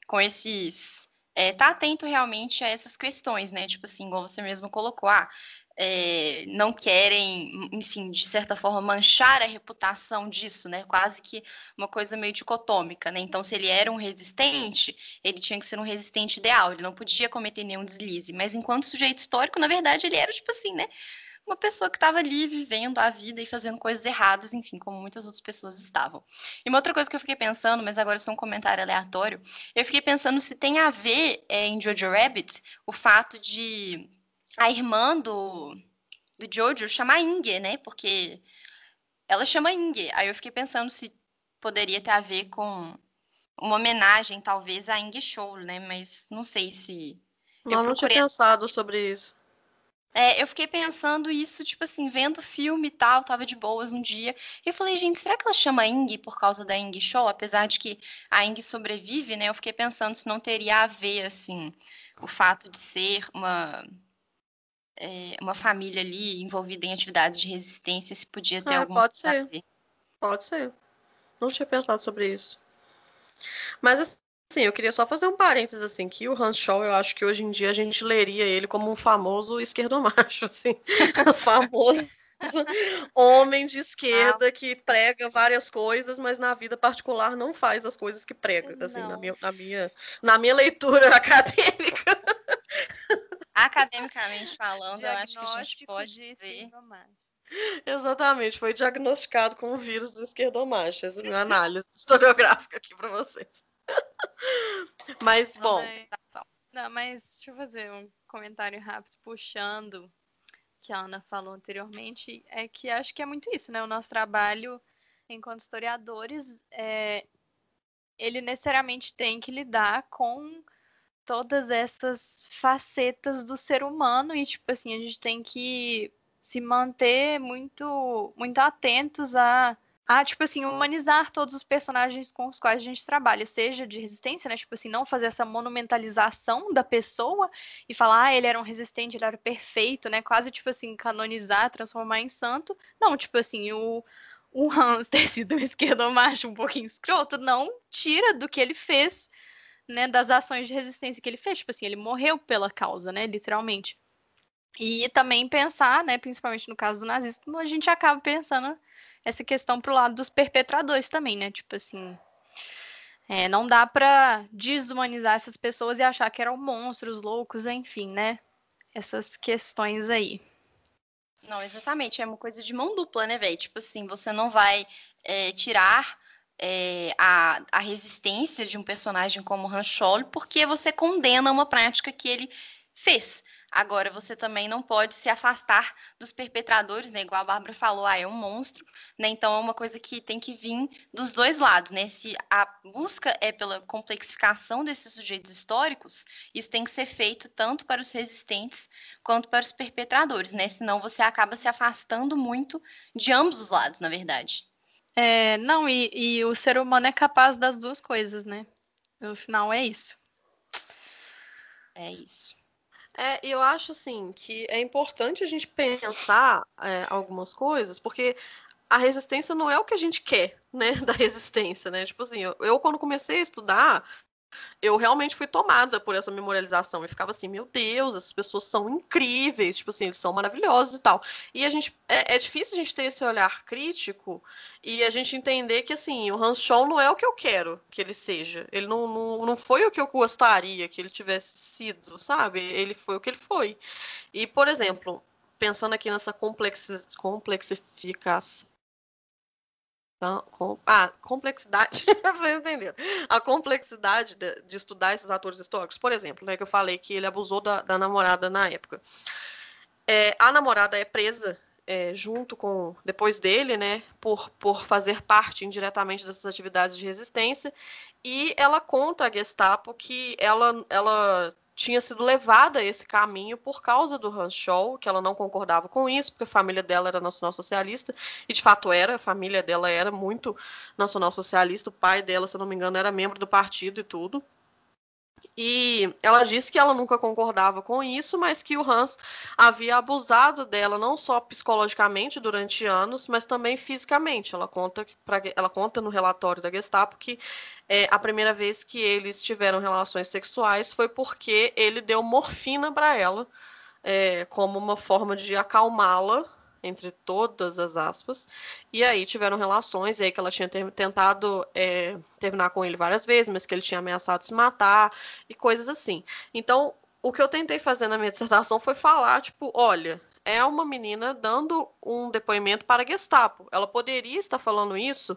com esses. É, tá atento realmente a essas questões, né? Tipo assim, igual você mesmo colocou, ah, é, não querem, enfim, de certa forma, manchar a reputação disso, né? Quase que uma coisa meio dicotômica, né? Então, se ele era um resistente, ele tinha que ser um resistente ideal, ele não podia cometer nenhum deslize. Mas enquanto sujeito histórico, na verdade, ele era tipo assim, né? Uma pessoa que estava ali vivendo a vida e fazendo coisas erradas, enfim, como muitas outras pessoas estavam. E uma outra coisa que eu fiquei pensando, mas agora é um comentário aleatório, eu fiquei pensando se tem a ver é, em Jojo Rabbit o fato de a irmã do, do Jojo chama Inge, né? Porque ela chama Inge. Aí eu fiquei pensando se poderia ter a ver com uma homenagem, talvez, a Inge Show, né? Mas não sei se. Eu não, procurei... tinha pensado sobre isso. É, eu fiquei pensando isso, tipo assim, vendo filme e tal, tava de boas um dia. E eu falei, gente, será que ela chama Ing por causa da Ing Show? Apesar de que a Ing sobrevive, né? Eu fiquei pensando se não teria a ver, assim, o fato de ser uma, é, uma família ali envolvida em atividades de resistência, se podia ter ah, alguma pode ser. Pode ser. Não tinha pensado sobre isso. Mas Sim, eu queria só fazer um parênteses assim, que o Hans Scholl, eu acho que hoje em dia a gente leria ele como um famoso esquerdomacho, assim, famoso homem de esquerda ah. que prega várias coisas, mas na vida particular não faz as coisas que prega, assim, na minha, na minha, na minha leitura acadêmica. Academicamente falando, eu acho que a gente pode dizer Exatamente, foi diagnosticado com o vírus do esquerdomacho. Essa é a minha análise historiográfica aqui para vocês. mas, bom. Não, mas deixa eu fazer um comentário rápido, puxando que a Ana falou anteriormente, é que acho que é muito isso, né? O nosso trabalho enquanto historiadores, é, ele necessariamente tem que lidar com todas essas facetas do ser humano e, tipo assim, a gente tem que se manter muito, muito atentos a a, tipo assim, humanizar todos os personagens com os quais a gente trabalha, seja de resistência, né? Tipo assim, não fazer essa monumentalização da pessoa e falar, ah, ele era um resistente, ele era perfeito, né? Quase, tipo assim, canonizar, transformar em santo. Não, tipo assim, o, o Hans ter sido um esquerdomacho um pouquinho escroto, não tira do que ele fez, né? Das ações de resistência que ele fez. Tipo assim, ele morreu pela causa, né? Literalmente. E também pensar, né? Principalmente no caso do nazismo, a gente acaba pensando essa questão pro lado dos perpetradores também, né? Tipo assim, é, não dá para desumanizar essas pessoas e achar que eram monstros, loucos, enfim, né? Essas questões aí. Não, exatamente. É uma coisa de mão dupla, né, velho? Tipo assim, você não vai é, tirar é, a, a resistência de um personagem como Han Solo porque você condena uma prática que ele fez. Agora, você também não pode se afastar dos perpetradores, né? Igual a Bárbara falou, ah, é um monstro, né? Então é uma coisa que tem que vir dos dois lados, né? Se a busca é pela complexificação desses sujeitos históricos, isso tem que ser feito tanto para os resistentes quanto para os perpetradores, né? Senão você acaba se afastando muito de ambos os lados, na verdade. É, não, e, e o ser humano é capaz das duas coisas, né? No final é isso. É isso. É, eu acho assim que é importante a gente pensar é, algumas coisas, porque a resistência não é o que a gente quer, né, da resistência, né? Tipo assim, eu, eu quando comecei a estudar, eu realmente fui tomada por essa memorialização. Eu ficava assim, meu Deus, essas pessoas são incríveis, tipo assim, eles são maravilhosos e tal. E a gente é, é difícil a gente ter esse olhar crítico e a gente entender que assim, o Hans Scholl não é o que eu quero que ele seja. Ele não, não, não foi o que eu gostaria que ele tivesse sido, sabe? Ele foi o que ele foi. E, por exemplo, pensando aqui nessa complexificação então, com, ah, complexidade, vocês entenderam. A complexidade de, de, estudar esses atores históricos. Por exemplo, né, que eu falei que ele abusou da, da namorada na época. É, a namorada é presa é, junto com, depois dele, né, por, por fazer parte indiretamente dessas atividades de resistência, e ela conta à Gestapo que ela, ela tinha sido levada a esse caminho por causa do Scholl, que ela não concordava com isso, porque a família dela era nacional-socialista, e de fato era, a família dela era muito nacional-socialista, o pai dela, se não me engano, era membro do partido e tudo. E ela disse que ela nunca concordava com isso, mas que o Hans havia abusado dela não só psicologicamente durante anos, mas também fisicamente. Ela conta, pra, ela conta no relatório da Gestapo que é, a primeira vez que eles tiveram relações sexuais foi porque ele deu morfina para ela, é, como uma forma de acalmá-la entre todas as aspas, e aí tiveram relações, e aí que ela tinha ter, tentado é, terminar com ele várias vezes, mas que ele tinha ameaçado se matar, e coisas assim. Então, o que eu tentei fazer na minha dissertação foi falar, tipo, olha, é uma menina dando um depoimento para Gestapo. Ela poderia estar falando isso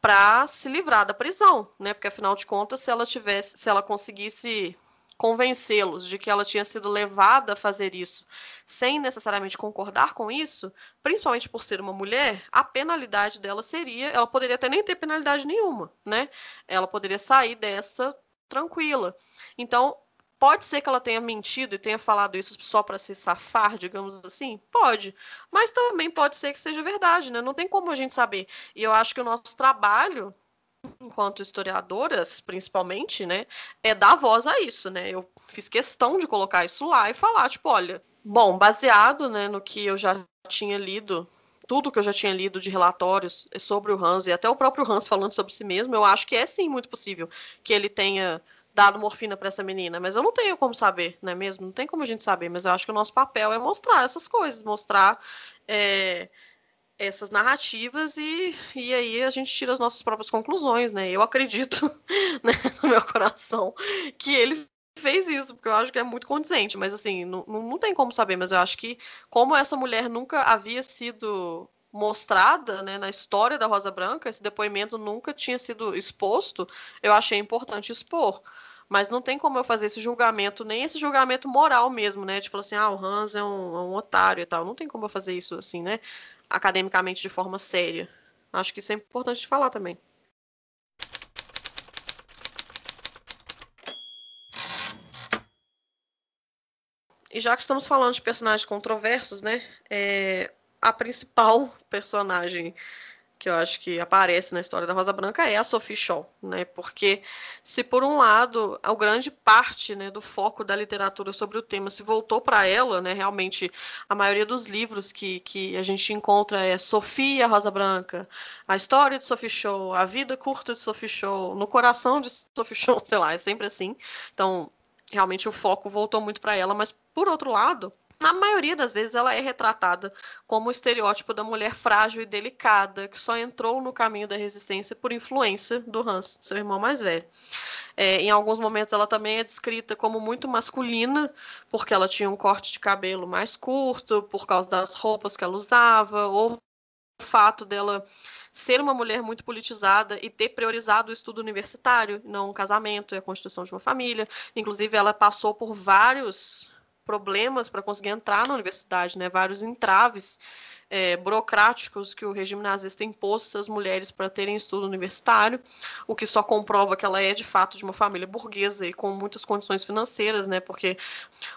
para se livrar da prisão, né? Porque afinal de contas, se ela tivesse, se ela conseguisse convencê-los de que ela tinha sido levada a fazer isso sem necessariamente concordar com isso, principalmente por ser uma mulher, a penalidade dela seria, ela poderia até nem ter penalidade nenhuma, né? Ela poderia sair dessa tranquila. Então, Pode ser que ela tenha mentido e tenha falado isso só para se safar, digamos assim? Pode. Mas também pode ser que seja verdade, né? Não tem como a gente saber. E eu acho que o nosso trabalho enquanto historiadoras, principalmente, né, é dar voz a isso, né? Eu fiz questão de colocar isso lá e falar, tipo, olha, bom, baseado, né, no que eu já tinha lido, tudo que eu já tinha lido de relatórios sobre o Hans e até o próprio Hans falando sobre si mesmo, eu acho que é sim muito possível que ele tenha dado morfina para essa menina, mas eu não tenho como saber, não é mesmo? Não tem como a gente saber, mas eu acho que o nosso papel é mostrar essas coisas, mostrar é, essas narrativas e, e aí a gente tira as nossas próprias conclusões, né? Eu acredito né, no meu coração que ele fez isso, porque eu acho que é muito condizente, mas assim, não, não tem como saber, mas eu acho que como essa mulher nunca havia sido mostrada né, na história da Rosa Branca, esse depoimento nunca tinha sido exposto, eu achei importante expor. Mas não tem como eu fazer esse julgamento, nem esse julgamento moral mesmo, né? Tipo assim, ah, o Hans é um, é um otário e tal. Não tem como eu fazer isso assim, né? Academicamente de forma séria. Acho que isso é importante falar também. E já que estamos falando de personagens controversos, né? É, a principal personagem que eu acho que aparece na história da Rosa Branca é a Sophie Shaw, né? Porque se por um lado a grande parte né, do foco da literatura sobre o tema se voltou para ela, né? Realmente a maioria dos livros que, que a gente encontra é Sophie a Rosa Branca, a história de Sophie Shaw, a vida curta de Sophie Shaw, no coração de Sophie Shaw, sei lá, é sempre assim. Então realmente o foco voltou muito para ela, mas por outro lado na maioria das vezes ela é retratada como o estereótipo da mulher frágil e delicada, que só entrou no caminho da resistência por influência do Hans, seu irmão mais velho. É, em alguns momentos ela também é descrita como muito masculina, porque ela tinha um corte de cabelo mais curto, por causa das roupas que ela usava, ou o fato dela ser uma mulher muito politizada e ter priorizado o estudo universitário, não o casamento e a construção de uma família. Inclusive, ela passou por vários problemas para conseguir entrar na universidade, né? Vários entraves é, burocráticos que o regime nazista impôs às mulheres para terem estudo universitário, o que só comprova que ela é de fato de uma família burguesa e com muitas condições financeiras, né? Porque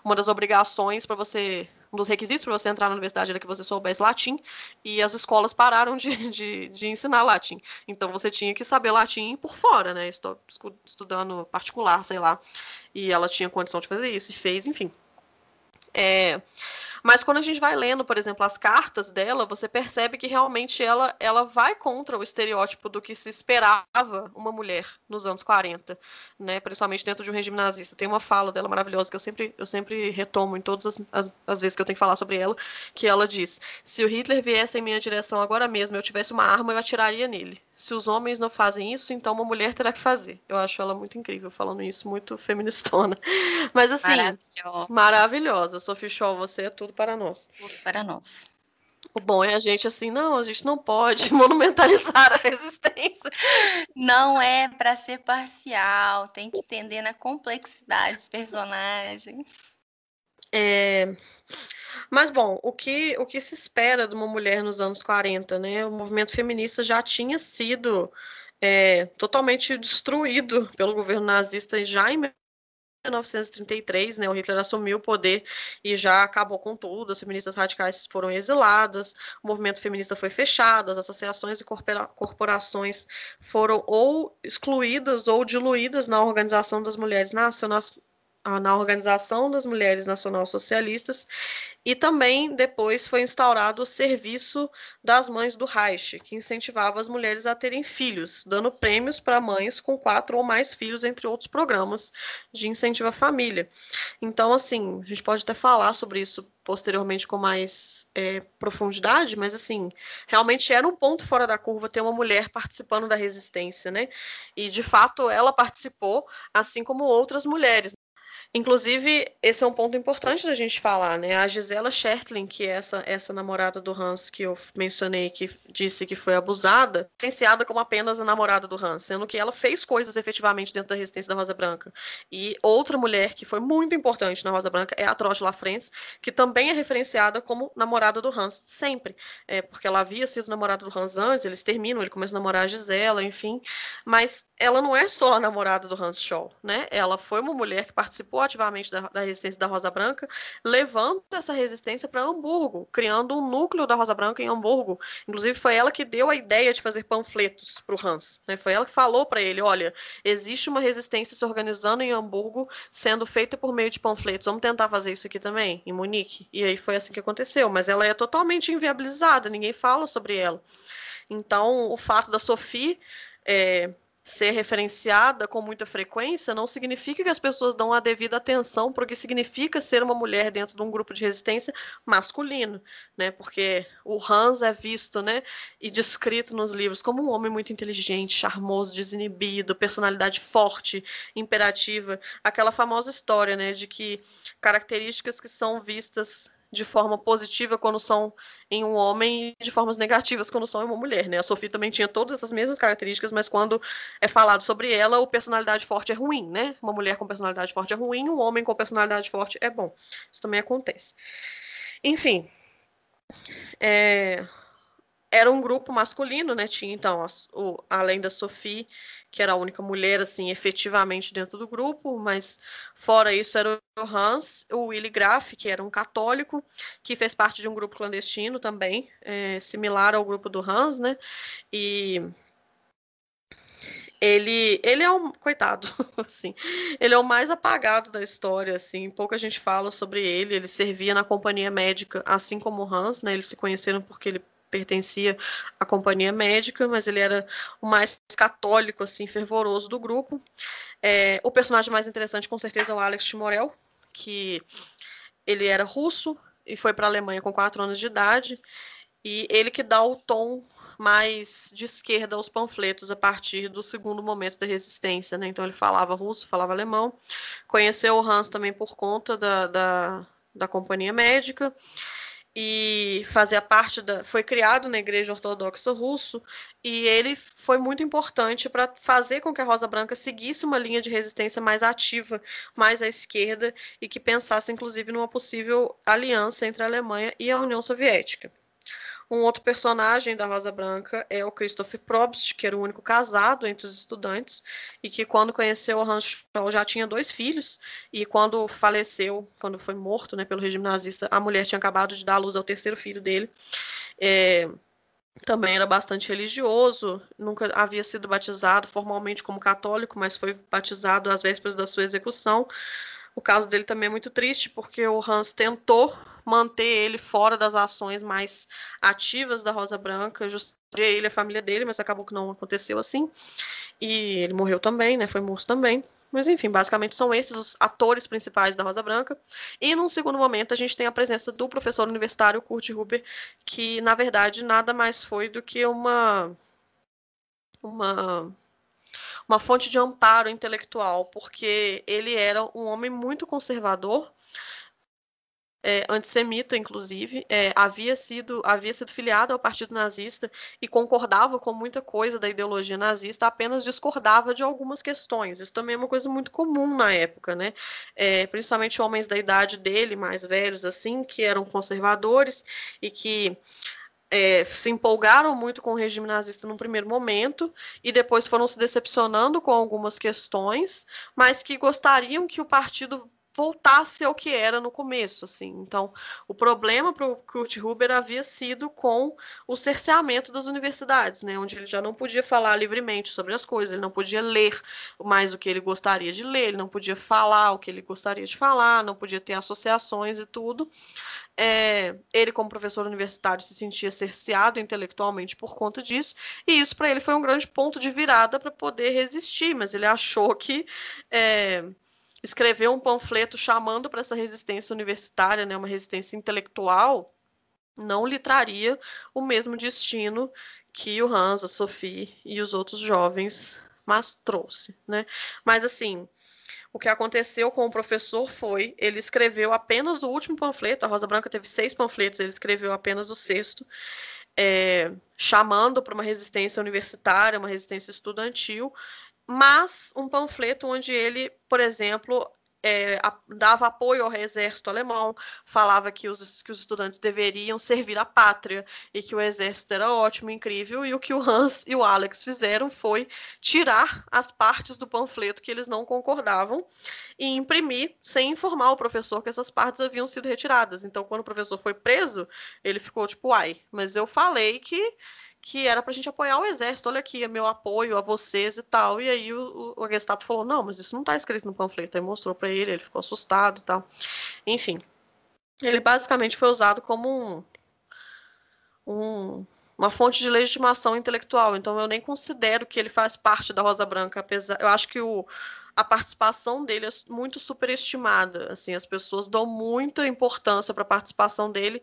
uma das obrigações para você um dos requisitos para você entrar na universidade era que você soubesse latim, e as escolas pararam de, de, de, ensinar latim. Então você tinha que saber latim por fora, né? Estou estudando particular, sei lá. E ela tinha condição de fazer isso, e fez, enfim. É, mas quando a gente vai lendo, por exemplo, as cartas dela, você percebe que realmente ela, ela vai contra o estereótipo do que se esperava uma mulher nos anos 40, né? principalmente dentro de um regime nazista. Tem uma fala dela maravilhosa que eu sempre, eu sempre retomo em todas as, as, as vezes que eu tenho que falar sobre ela, que ela diz: Se o Hitler viesse em minha direção agora mesmo, eu tivesse uma arma, eu atiraria nele. Se os homens não fazem isso, então uma mulher terá que fazer. Eu acho ela muito incrível falando isso, muito feministona. Mas assim, maravilhosa. maravilhosa. Sophie Shaw, você é tudo tudo para nós. Tudo para nós. O bom é a gente assim, não, a gente não pode monumentalizar a resistência. Não é para ser parcial, tem que entender na complexidade dos personagens. É... Mas bom, o que, o que se espera de uma mulher nos anos 40, né? O movimento feminista já tinha sido é, totalmente destruído pelo governo nazista já em 1933, né, o Hitler assumiu o poder e já acabou com tudo, as feministas radicais foram exiladas, o movimento feminista foi fechado, as associações e corporações foram ou excluídas ou diluídas na Organização das Mulheres na Organização das Mulheres Nacional Socialistas e também depois foi instaurado o Serviço das Mães do Reich, que incentivava as mulheres a terem filhos, dando prêmios para mães com quatro ou mais filhos, entre outros programas de incentivo à família. Então, assim, a gente pode até falar sobre isso posteriormente com mais é, profundidade, mas assim, realmente era um ponto fora da curva ter uma mulher participando da resistência, né? E de fato ela participou, assim como outras mulheres. Inclusive, esse é um ponto importante da gente falar, né? A Gisela Schertling, que é essa, essa namorada do Hans que eu mencionei, que disse que foi abusada, diferenciada como apenas a namorada do Hans, sendo que ela fez coisas efetivamente dentro da resistência da Rosa Branca. E outra mulher que foi muito importante na Rosa Branca é a Troche Lafrance, que também é referenciada como namorada do Hans, sempre. É, porque ela havia sido namorada do Hans antes, eles terminam, ele começa a namorar a Gisela, enfim. Mas ela não é só a namorada do Hans Scholl, né? Ela foi uma mulher que participou ativamente da, da, resistência da Rosa Branca, levando essa resistência para Hamburgo, criando um núcleo da Rosa Branca em Hamburgo. Inclusive, foi ela que deu a ideia de fazer panfletos para o Hans. Né? Foi ela que falou para ele: olha, existe uma resistência se organizando em Hamburgo, sendo feita por meio de panfletos. Vamos tentar fazer isso aqui também, em Munique. E aí foi assim que aconteceu. Mas ela é totalmente inviabilizada, ninguém fala sobre ela. Então, o fato da Sophie. É, ser referenciada com muita frequência não significa que as pessoas dão a devida atenção para o que significa ser uma mulher dentro de um grupo de resistência masculino, né? Porque o Hans é visto, né, e descrito nos livros como um homem muito inteligente, charmoso, desinibido, personalidade forte, imperativa, aquela famosa história, né, de que características que são vistas de forma positiva quando são em um homem e de formas negativas quando são em uma mulher, né? A Sophie também tinha todas essas mesmas características, mas quando é falado sobre ela, o personalidade forte é ruim, né? Uma mulher com personalidade forte é ruim, um homem com personalidade forte é bom. Isso também acontece. Enfim, é, era um grupo masculino, né? Tinha então, o, além da Sophie, que era a única mulher, assim, efetivamente dentro do grupo, mas fora isso era o Hans, o Willy Graff, que era um católico, que fez parte de um grupo clandestino também, é, similar ao grupo do Hans, né? E ele, ele é um coitado, assim, ele é o mais apagado da história, assim, pouca gente fala sobre ele, ele servia na companhia médica, assim como o Hans, né, eles se conheceram porque ele pertencia à companhia médica, mas ele era o mais católico, assim, fervoroso do grupo. É, o personagem mais interessante, com certeza, é o Alex Timorel, que ele era russo e foi para a Alemanha com quatro anos de idade, e ele que dá o tom mais de esquerda aos panfletos a partir do segundo momento da resistência, né? Então ele falava russo, falava alemão, conheceu o Hans também por conta da, da, da companhia médica, e fazia parte da. foi criado na Igreja Ortodoxa Russo e ele foi muito importante para fazer com que a Rosa Branca seguisse uma linha de resistência mais ativa, mais à esquerda e que pensasse inclusive numa possível aliança entre a Alemanha e a União Soviética. Um outro personagem da Rosa Branca é o Christoph Probst, que era o único casado entre os estudantes e que quando conheceu o Hans Scholl já tinha dois filhos e quando faleceu, quando foi morto né, pelo regime nazista, a mulher tinha acabado de dar à luz ao terceiro filho dele. É, também era bastante religioso, nunca havia sido batizado formalmente como católico, mas foi batizado às vésperas da sua execução. O caso dele também é muito triste, porque o Hans tentou manter ele fora das ações mais ativas da Rosa Branca, justificar ele e a família dele, mas acabou que não aconteceu assim. E ele morreu também, né? Foi morto também. Mas enfim, basicamente são esses os atores principais da Rosa Branca. E num segundo momento a gente tem a presença do professor universitário Kurt Huber, que na verdade nada mais foi do que uma uma uma fonte de amparo intelectual, porque ele era um homem muito conservador, é, antissemita, inclusive, é, havia, sido, havia sido filiado ao Partido Nazista e concordava com muita coisa da ideologia nazista, apenas discordava de algumas questões. Isso também é uma coisa muito comum na época, né? É, principalmente homens da idade dele, mais velhos, assim, que eram conservadores e que é, se empolgaram muito com o regime nazista no primeiro momento e depois foram se decepcionando com algumas questões, mas que gostariam que o partido voltasse ao que era no começo, assim. Então, o problema para o Kurt Huber havia sido com o cerceamento das universidades, né, onde ele já não podia falar livremente sobre as coisas, ele não podia ler mais o que ele gostaria de ler, ele não podia falar o que ele gostaria de falar, não podia ter associações e tudo. É, ele, como professor universitário, se sentia cerceado intelectualmente por conta disso, e isso para ele foi um grande ponto de virada para poder resistir, mas ele achou que é, escreveu um panfleto chamando para essa resistência universitária, né, uma resistência intelectual, não lhe traria o mesmo destino que o Hans, a Sophie e os outros jovens mas trouxe, né? Mas assim, o que aconteceu com o professor foi, ele escreveu apenas o último panfleto, a Rosa Branca teve seis panfletos, ele escreveu apenas o sexto, é, chamando para uma resistência universitária, uma resistência estudantil, mas um panfleto onde ele, por exemplo, é, a, dava apoio ao exército alemão, falava que os, que os estudantes deveriam servir a pátria e que o exército era ótimo, incrível, e o que o Hans e o Alex fizeram foi tirar as partes do panfleto que eles não concordavam e imprimir sem informar o professor que essas partes haviam sido retiradas. Então, quando o professor foi preso, ele ficou tipo, ai, mas eu falei que que era pra gente apoiar o exército, olha aqui, meu apoio a vocês e tal. E aí o, o, Gestapo falou, não, mas isso não tá escrito no panfleto. Aí mostrou para ele, ele ficou assustado e tal. Enfim, ele basicamente foi usado como um, um, uma fonte de legitimação intelectual. Então eu nem considero que ele faz parte da Rosa Branca, apesar. Eu acho que o, a participação dele é muito superestimada. Assim, as pessoas dão muita importância para a participação dele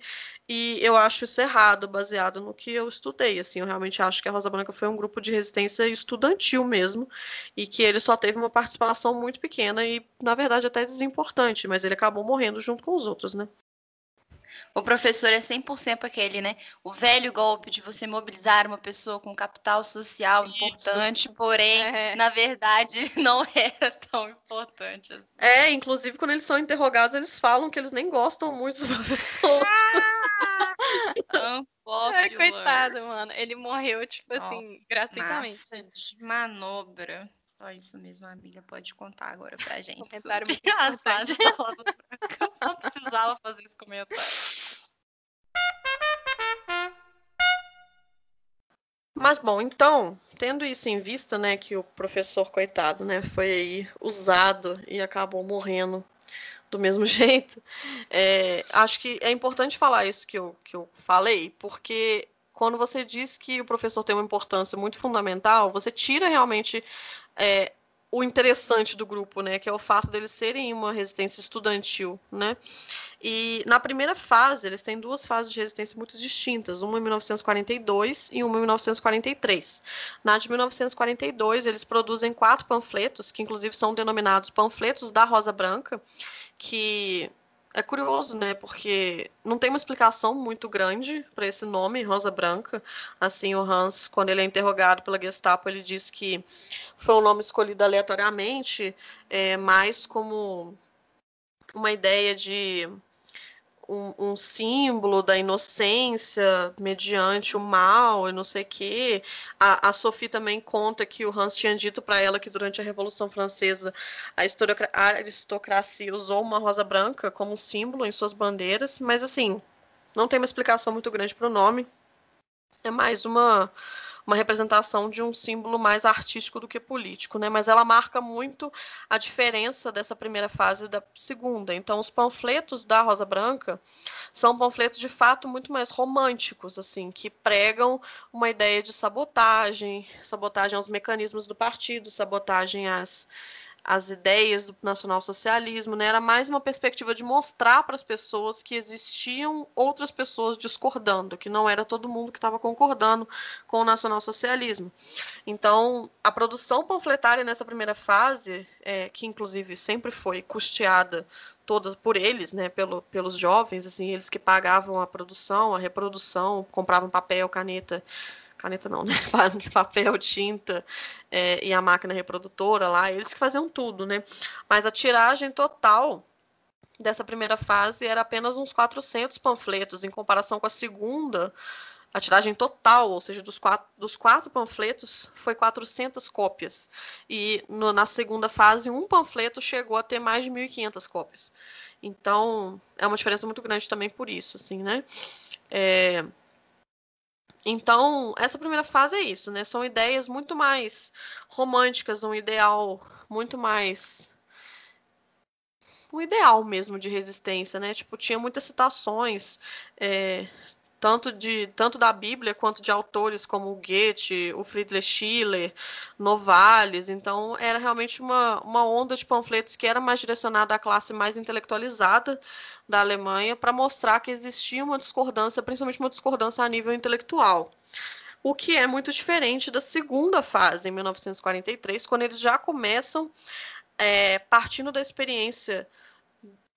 e eu acho isso errado, baseado no que eu estudei. Assim, eu realmente acho que a Rosa Branca foi um grupo de resistência estudantil mesmo e que ele só teve uma participação muito pequena e, na verdade, até desimportante, mas ele acabou morrendo junto com os outros, né? O professor é 100% aquele, né? O velho golpe de você mobilizar uma pessoa com capital social Isso. importante, porém, é. na verdade, não era tão importante assim. É, inclusive quando eles são interrogados, eles falam que eles nem gostam muito do professor. Ah! Ai, coitado, mano. Ele morreu, tipo assim, gratuitamente. Massa de manobra. Só isso mesmo, a amiga pode contar agora pra gente. Comentário muito as só precisava fazer esse comentário. Mas bom, então, tendo isso em vista, né, que o professor coitado, né, foi aí usado e acabou morrendo do mesmo jeito, é, acho que é importante falar isso que eu, que eu falei, porque quando você diz que o professor tem uma importância muito fundamental, você tira realmente é, o interessante do grupo, né, que é o fato deles serem uma resistência estudantil, né? E na primeira fase, eles têm duas fases de resistência muito distintas, uma em 1942 e uma em 1943. Na de 1942, eles produzem quatro panfletos, que inclusive são denominados panfletos da Rosa Branca, que é curioso, né? Porque não tem uma explicação muito grande para esse nome, Rosa Branca. Assim, o Hans, quando ele é interrogado pela Gestapo, ele diz que foi um nome escolhido aleatoriamente, é, mais como uma ideia de um, um, símbolo da inocência mediante o mal e não sei o quê. A, a Sophie também conta que o Hans tinha dito para ela que durante a Revolução Francesa a, a aristocracia usou uma rosa branca como símbolo em suas bandeiras, mas assim, não tem uma explicação muito grande para o nome. É mais uma uma representação de um símbolo mais artístico do que político, né? Mas ela marca muito a diferença dessa primeira fase da segunda. Então, os panfletos da Rosa Branca são panfletos de fato muito mais românticos, assim, que pregam uma ideia de sabotagem, sabotagem aos mecanismos do partido, sabotagem às as ideias do nacionalsocialismo, né? Era mais uma perspectiva de mostrar para as pessoas que existiam outras pessoas discordando, que não era todo mundo que estava concordando com o nacionalsocialismo. Então, a produção panfletária nessa primeira fase, é, que inclusive sempre foi custeada toda por eles, né, pelo, pelos jovens, assim, eles que pagavam a produção, a reprodução, compravam papel, caneta, caneta não, né? Papel, tinta é, e a máquina reprodutora lá, eles que faziam tudo, né? Mas a tiragem total dessa primeira fase era apenas uns 400 panfletos, em comparação com a segunda, a tiragem total, ou seja, dos quatro, dos quatro panfletos, foi 400 cópias. E no, na segunda fase, um panfleto chegou a ter mais de 1.500 cópias. Então, é uma diferença muito grande também por isso, assim, né? É, então, essa primeira fase é isso, né? São ideias muito mais românticas, um ideal muito mais um ideal mesmo de resistência, né? Tipo, tinha muitas citações é, tanto, de, tanto da Bíblia quanto de autores como Goethe, o Friedrich Schiller, Novalis. Então, era realmente uma, uma onda de panfletos que era mais direcionada à classe mais intelectualizada da Alemanha para mostrar que existia uma discordância, principalmente uma discordância a nível intelectual. O que é muito diferente da segunda fase, em 1943, quando eles já começam é, partindo da experiência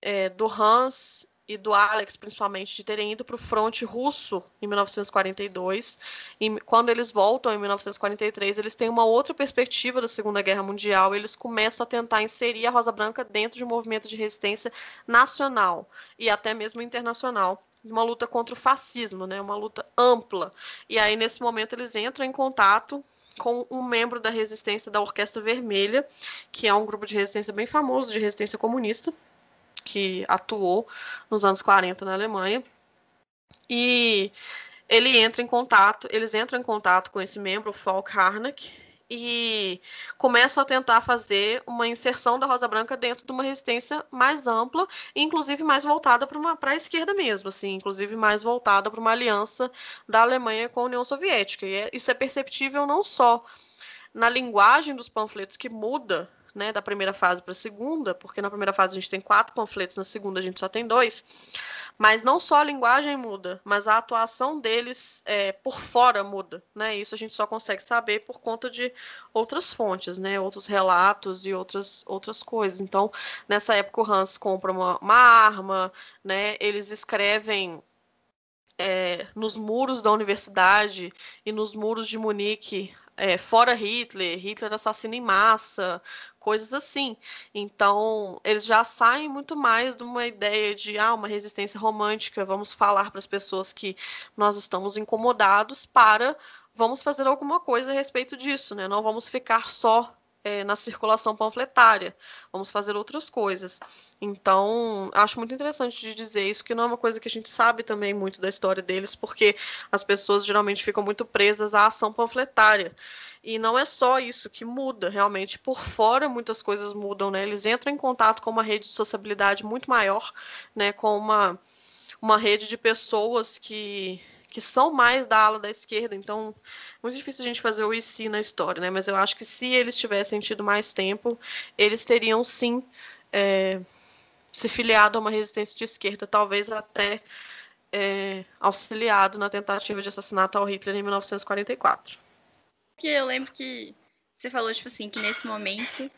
é, do Hans e do Alex, principalmente, de terem ido para o fronte russo em 1942. E quando eles voltam em 1943, eles têm uma outra perspectiva da Segunda Guerra Mundial. Eles começam a tentar inserir a Rosa Branca dentro de um movimento de resistência nacional e até mesmo internacional. Uma luta contra o fascismo, né? uma luta ampla. E aí, nesse momento, eles entram em contato com um membro da resistência da Orquestra Vermelha, que é um grupo de resistência bem famoso, de resistência comunista, que atuou nos anos 40 na Alemanha. E ele entra em contato, eles entram em contato com esse membro, o Falk Harnack, e começam a tentar fazer uma inserção da Rosa Branca dentro de uma resistência mais ampla, inclusive mais voltada para a esquerda mesmo, assim, inclusive mais voltada para uma aliança da Alemanha com a União Soviética. E é, isso é perceptível não só na linguagem dos panfletos que muda né, da primeira fase para a segunda, porque na primeira fase a gente tem quatro panfletos, na segunda a gente só tem dois. Mas não só a linguagem muda, mas a atuação deles é, por fora muda, né? Isso a gente só consegue saber por conta de outras fontes, né? Outros relatos e outras, outras coisas. Então, nessa época o Hans compra uma, uma arma, né? Eles escrevem é, nos muros da universidade e nos muros de Munique é, fora Hitler, Hitler assassina em massa, coisas assim. Então, eles já saem muito mais de uma ideia de ah, uma resistência romântica, vamos falar para as pessoas que nós estamos incomodados para vamos fazer alguma coisa a respeito disso, né? Não vamos ficar só é, na circulação panfletária. Vamos fazer outras coisas. Então, acho muito interessante de dizer isso, que não é uma coisa que a gente sabe também muito da história deles, porque as pessoas geralmente ficam muito presas à ação panfletária. E não é só isso que muda, realmente. Por fora, muitas coisas mudam, né? Eles entram em contato com uma rede de sociabilidade muito maior, né? Com uma, uma rede de pessoas que que são mais da ala da esquerda, então muito difícil a gente fazer o IC na história, né? Mas eu acho que se eles tivessem tido mais tempo, eles teriam sim é, se filiado a uma resistência de esquerda, talvez até é, auxiliado na tentativa de assassinato ao Hitler em 1944. Que eu lembro que você falou, tipo assim, que nesse momento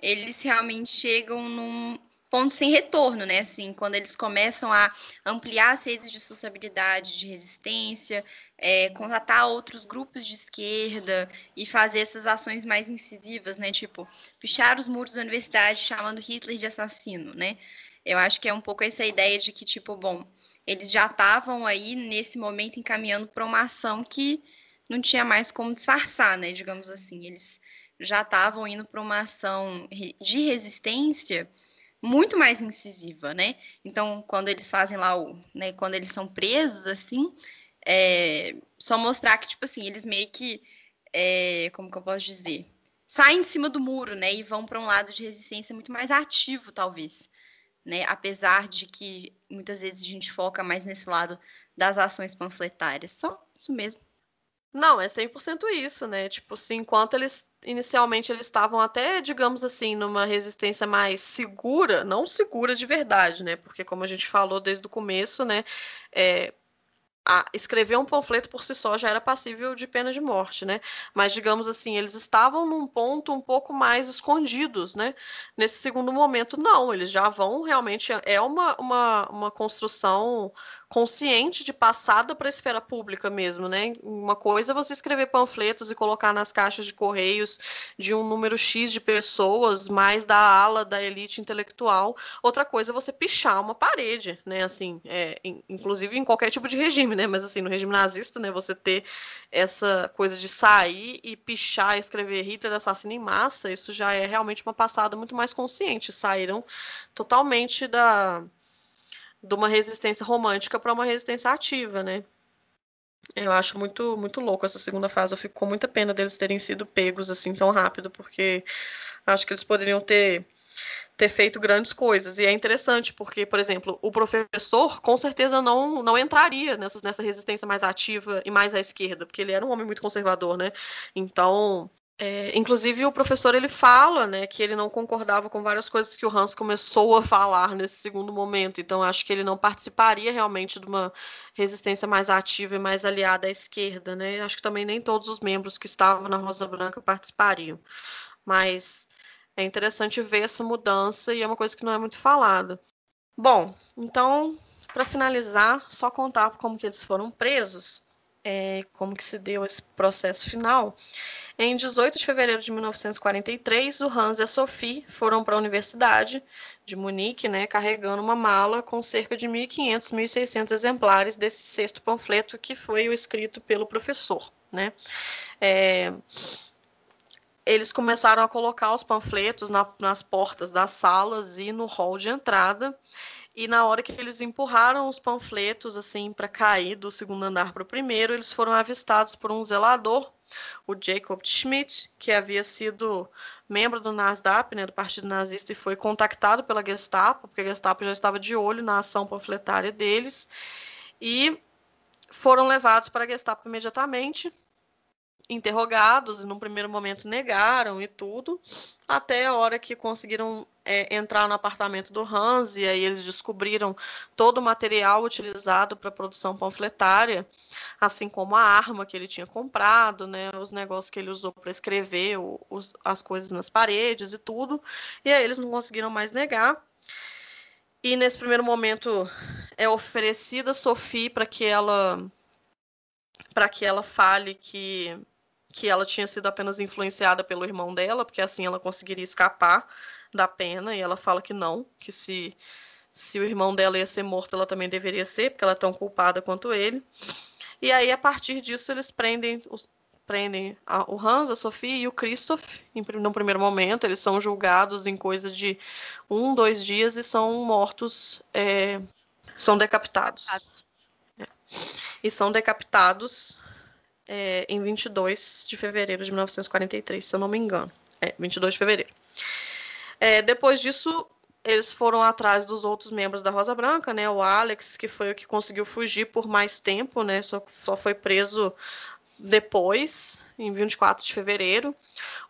eles realmente chegam num, ponto sem retorno, né? Assim, quando eles começam a ampliar as redes de sociabilidade, de resistência, é, contatar outros grupos de esquerda e fazer essas ações mais incisivas, né? Tipo, pichar os muros da universidade chamando Hitler de assassino, né? Eu acho que é um pouco essa ideia de que, tipo, bom, eles já estavam aí nesse momento encaminhando para uma ação que não tinha mais como disfarçar, né? Digamos assim, eles já estavam indo para uma ação de resistência muito mais incisiva, né? Então, quando eles fazem lá o, né, quando eles são presos, assim, é, só mostrar que, tipo assim, eles meio que, é, como que eu posso dizer, saem em cima do muro, né, e vão para um lado de resistência muito mais ativo, talvez, né? Apesar de que muitas vezes a gente foca mais nesse lado das ações panfletárias, só isso mesmo. Não, é 100% isso, né? Tipo, assim, enquanto eles inicialmente eles estavam até, digamos assim, numa resistência mais segura, não segura de verdade, né? Porque como a gente falou desde o começo, né, é, a, escrever um panfleto por si só já era passível de pena de morte, né? Mas digamos assim, eles estavam num ponto um pouco mais escondidos, né? Nesse segundo momento, não, eles já vão realmente é uma, uma, uma construção consciente de passada para a esfera pública mesmo, né? Uma coisa é você escrever panfletos e colocar nas caixas de correios de um número X de pessoas, mais da ala da elite intelectual. Outra coisa é você pichar uma parede, né? Assim, é, inclusive em qualquer tipo de regime, né? Mas assim, no regime nazista, né? Você ter essa coisa de sair e pichar, escrever Hitler assassino em massa, isso já é realmente uma passada muito mais consciente. Saíram totalmente da de uma resistência romântica para uma resistência ativa, né? Eu acho muito muito louco essa segunda fase. Eu fico com muita pena deles terem sido pegos assim tão rápido, porque acho que eles poderiam ter ter feito grandes coisas. E é interessante porque, por exemplo, o professor com certeza não não entraria nessa, nessa resistência mais ativa e mais à esquerda, porque ele era um homem muito conservador, né? Então, é, inclusive o professor ele fala, né, que ele não concordava com várias coisas que o Hans começou a falar nesse segundo momento. Então acho que ele não participaria realmente de uma resistência mais ativa e mais aliada à esquerda, né? Acho que também nem todos os membros que estavam na Rosa Branca participariam. Mas É interessante ver essa mudança e é uma coisa que não é muito falada. Bom, então, para finalizar, só contar como que eles foram presos, é, como que se deu esse processo final. Em 18 de fevereiro de 1943, o Hans e a Sophie foram para a Universidade de Munique, né, carregando uma mala com cerca de 1.500, 1.600 exemplares desse sexto panfleto que foi o escrito pelo professor. Né? É, eles começaram a colocar os panfletos na, nas portas das salas e no hall de entrada. E na hora que eles empurraram os panfletos assim para cair do segundo andar para o primeiro, eles foram avistados por um zelador, o Jacob Schmidt, que havia sido membro do NASDAP, né, do Partido Nazista, e foi contactado pela Gestapo, porque a Gestapo já estava de olho na ação panfletária deles, e foram levados para a Gestapo imediatamente interrogados e num primeiro momento negaram e tudo, até a hora que conseguiram é, entrar no apartamento do Hans e aí eles descobriram todo o material utilizado para a produção panfletária, assim como a arma que ele tinha comprado, né, os negócios que ele usou para escrever os, as coisas nas paredes e tudo, e aí eles não conseguiram mais negar. E nesse primeiro momento é oferecida a Sophie para que ela para que ela fale que que ela tinha sido apenas influenciada pelo irmão dela, porque assim ela conseguiria escapar da pena, e ela fala que não, que se, se o irmão dela ia ser morto, ela também deveria ser, porque ela é tão culpada quanto ele. E aí, a partir disso, eles prendem, os, prendem a, o Hans, a Sophie e o Christoph, em, no primeiro momento, eles são julgados em coisa de um, dois dias e são mortos, é, são decapitados. É. E são decapitados é, em 22 de fevereiro de 1943, se eu não me engano. É, 22 de fevereiro. É, depois disso, eles foram atrás dos outros membros da Rosa Branca, né? O Alex, que foi o que conseguiu fugir por mais tempo, né? Só, só foi preso depois, em 24 de fevereiro.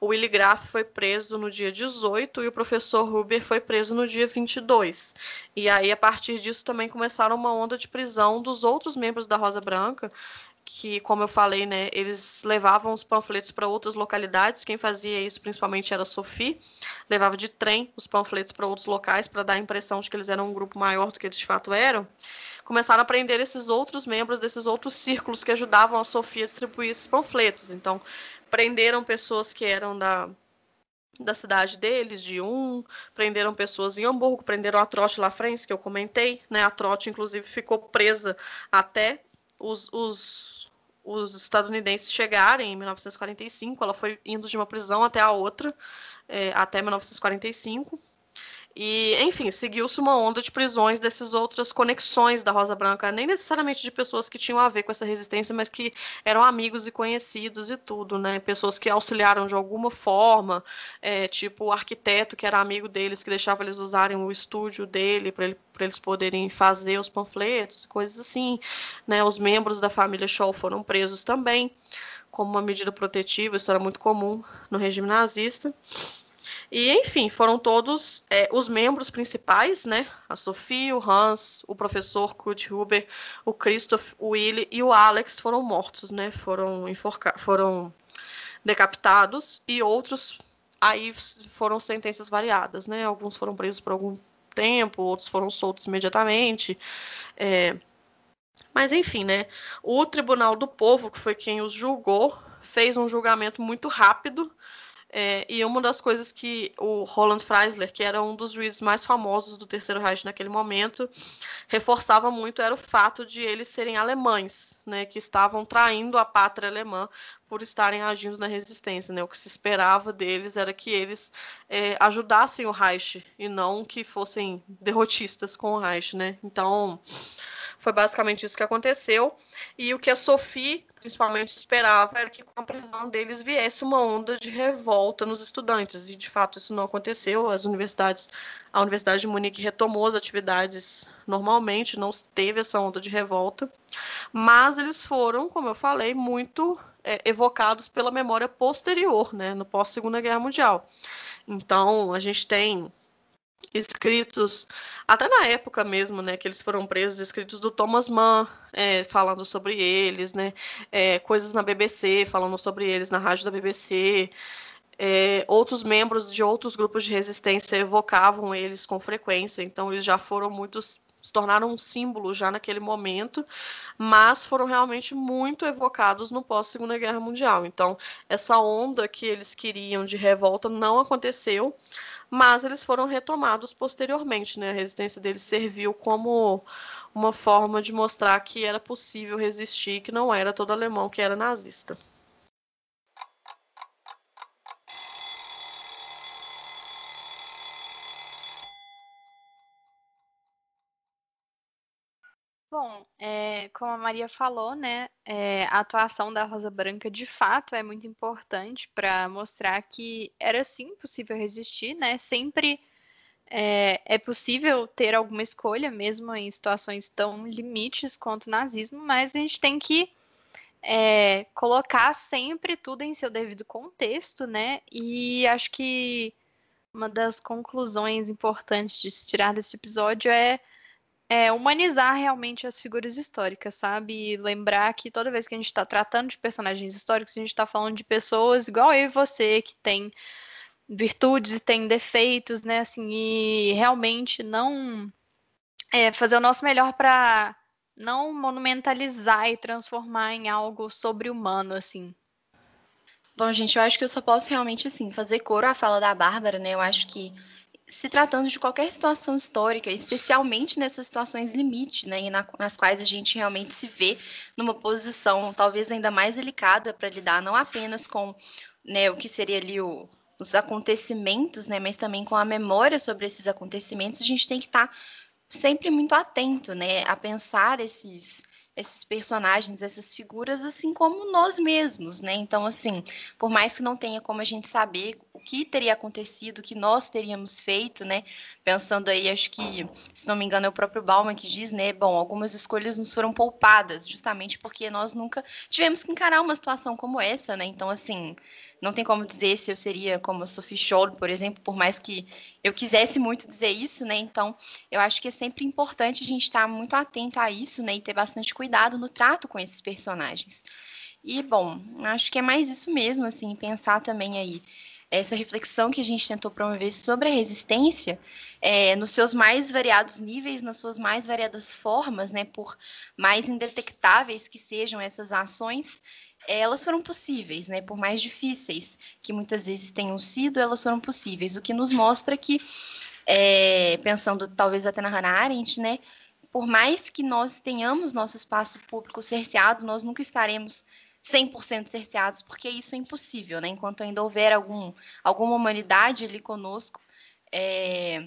O Willy Graff foi preso no dia 18 e o professor Huber foi preso no dia 22. E aí, a partir disso, também começaram uma onda de prisão dos outros membros da Rosa Branca que, como eu falei, né, eles levavam os panfletos para outras localidades. Quem fazia isso principalmente era a Sophie, levava de trem os panfletos para outros locais para dar a impressão de que eles eram um grupo maior do que eles de fato eram. Começaram a prender esses outros membros desses outros círculos que ajudavam a Sophie a distribuir esses panfletos. Então, prenderam pessoas que eram da da cidade deles, de um, prenderam pessoas em Hamburgo, prenderam a Trote Lafrance, que eu comentei, né? A Trote, inclusive, ficou presa até os, os, os estadunidenses chegarem em 1945. Ela foi indo de uma prisão até a outra, é, até 1945. E, enfim, seguiu-se uma onda de prisões dessas outras conexões da Rosa Branca, nem necessariamente de pessoas que tinham a ver com essa resistência, mas que eram amigos e conhecidos e tudo, né? Pessoas que auxiliaram de alguma forma, é, tipo o arquiteto que era amigo deles, que deixava eles usarem o estúdio dele para ele, eles poderem fazer os panfletos, coisas assim, né? Os membros da família Scholl foram presos também, como uma medida protetiva, isso era muito comum no regime nazista. E, enfim, foram todos é, os membros principais, né? A Sophie, o Hans, o professor Kurt Huber, o Christoph, o Willy e o Alex foram mortos, né? Foram, enforcados, foram decapitados e outros aí foram sentenças variadas, né? Alguns foram presos por algum tempo, outros foram soltos imediatamente. É... Mas enfim, né? O Tribunal do Povo, que foi quem os julgou, fez um julgamento muito rápido é, e uma das coisas que o Roland Freisler, que era um dos juízes mais famosos do Terceiro Reich naquele momento, reforçava muito era o fato de eles serem alemães, né, que estavam traindo a pátria alemã por estarem agindo na resistência. Né? O que se esperava deles era que eles é, ajudassem o Reich e não que fossem derrotistas com o Reich. Né? Então, foi basicamente isso que aconteceu. E o que a Sophie principalmente esperava era que com a prisão deles viesse uma onda de revolta nos estudantes. E de fato isso não aconteceu. As universidades, a Universidade de Munique retomou as atividades normalmente, não teve essa onda de revolta. Mas eles foram, como eu falei, muito é, evocados pela memória posterior, né, no pós Segunda Guerra Mundial. Então a gente tem escritos, até na época mesmo, né, que eles foram presos, escritos do Thomas Mann, é, falando sobre eles, né, é, coisas na BBC, falando sobre eles na rádio da BBC, É, outros membros de outros grupos de resistência evocavam eles com frequência, então eles já foram muitos se tornaram um símbolo já naquele momento, mas foram realmente muito evocados no pós Segunda Guerra Mundial. Então, essa onda que eles queriam de revolta não aconteceu, mas eles foram retomados posteriormente, né? A resistência deles serviu como uma forma de mostrar que era possível resistir, que não era todo alemão que era nazista. Bom, é, como a Maria falou, né, é, a atuação da Rosa Branca de fato é muito importante para mostrar que era sim possível resistir, né? Sempre é, é, possível ter alguma escolha, mesmo em situações tão limites quanto o nazismo, mas a gente tem que colocar sempre tudo em seu devido contexto, né? E acho que uma das conclusões importantes de se tirar desse episódio é é, humanizar realmente as figuras históricas, sabe? E lembrar que toda vez que a gente está tratando de personagens históricos, a gente está falando de pessoas igual eu e você, que tem virtudes e tem defeitos, né? Assim, e realmente não é, fazer o nosso melhor para não monumentalizar e transformar em algo sobre-humano, assim. Bom, gente, eu acho que eu só posso realmente, assim, fazer coro à fala da Bárbara, né? Eu acho que se tratando de qualquer situação histórica, especialmente nessas situações limite, né, na, nas quais a gente realmente se vê numa posição talvez ainda mais delicada para lidar não apenas com né, o que seria ali o, os acontecimentos, né, mas também com a memória sobre esses acontecimentos, a gente tem que estar tá sempre muito atento, né, a pensar esses esses personagens, essas figuras, assim como nós mesmos, né? Então, assim, por mais que não tenha como a gente saber o que teria acontecido, o que nós teríamos feito, né? Pensando aí, acho que, se não me engano, é o próprio Bauman que diz, né? Bom, algumas escolhas nos foram poupadas, justamente porque nós nunca tivemos que encarar uma situação como essa, né? Então, assim, não tem como dizer se eu seria como a Sophie Scholl, por exemplo, por mais que eu quisesse muito dizer isso, né? Então, eu acho que é sempre importante a gente estar muito atento a isso, né? E ter bastante cuidado no trato com esses personagens. E, bom, acho que é mais isso mesmo, assim, pensar também aí essa reflexão que a gente tentou promover sobre a resistência, é, nos seus mais variados níveis, nas suas mais variadas formas, né, por mais indetectáveis que sejam essas ações, elas foram possíveis, né, por mais difíceis que muitas vezes tenham sido, elas foram possíveis, o que nos mostra que, é, pensando talvez até na Hannah Arendt, né, por mais que nós tenhamos nosso espaço público cerceado, nós nunca estaremos 100% cerceados, porque isso é impossível, né? Enquanto ainda houver algum, alguma humanidade ali conosco, é,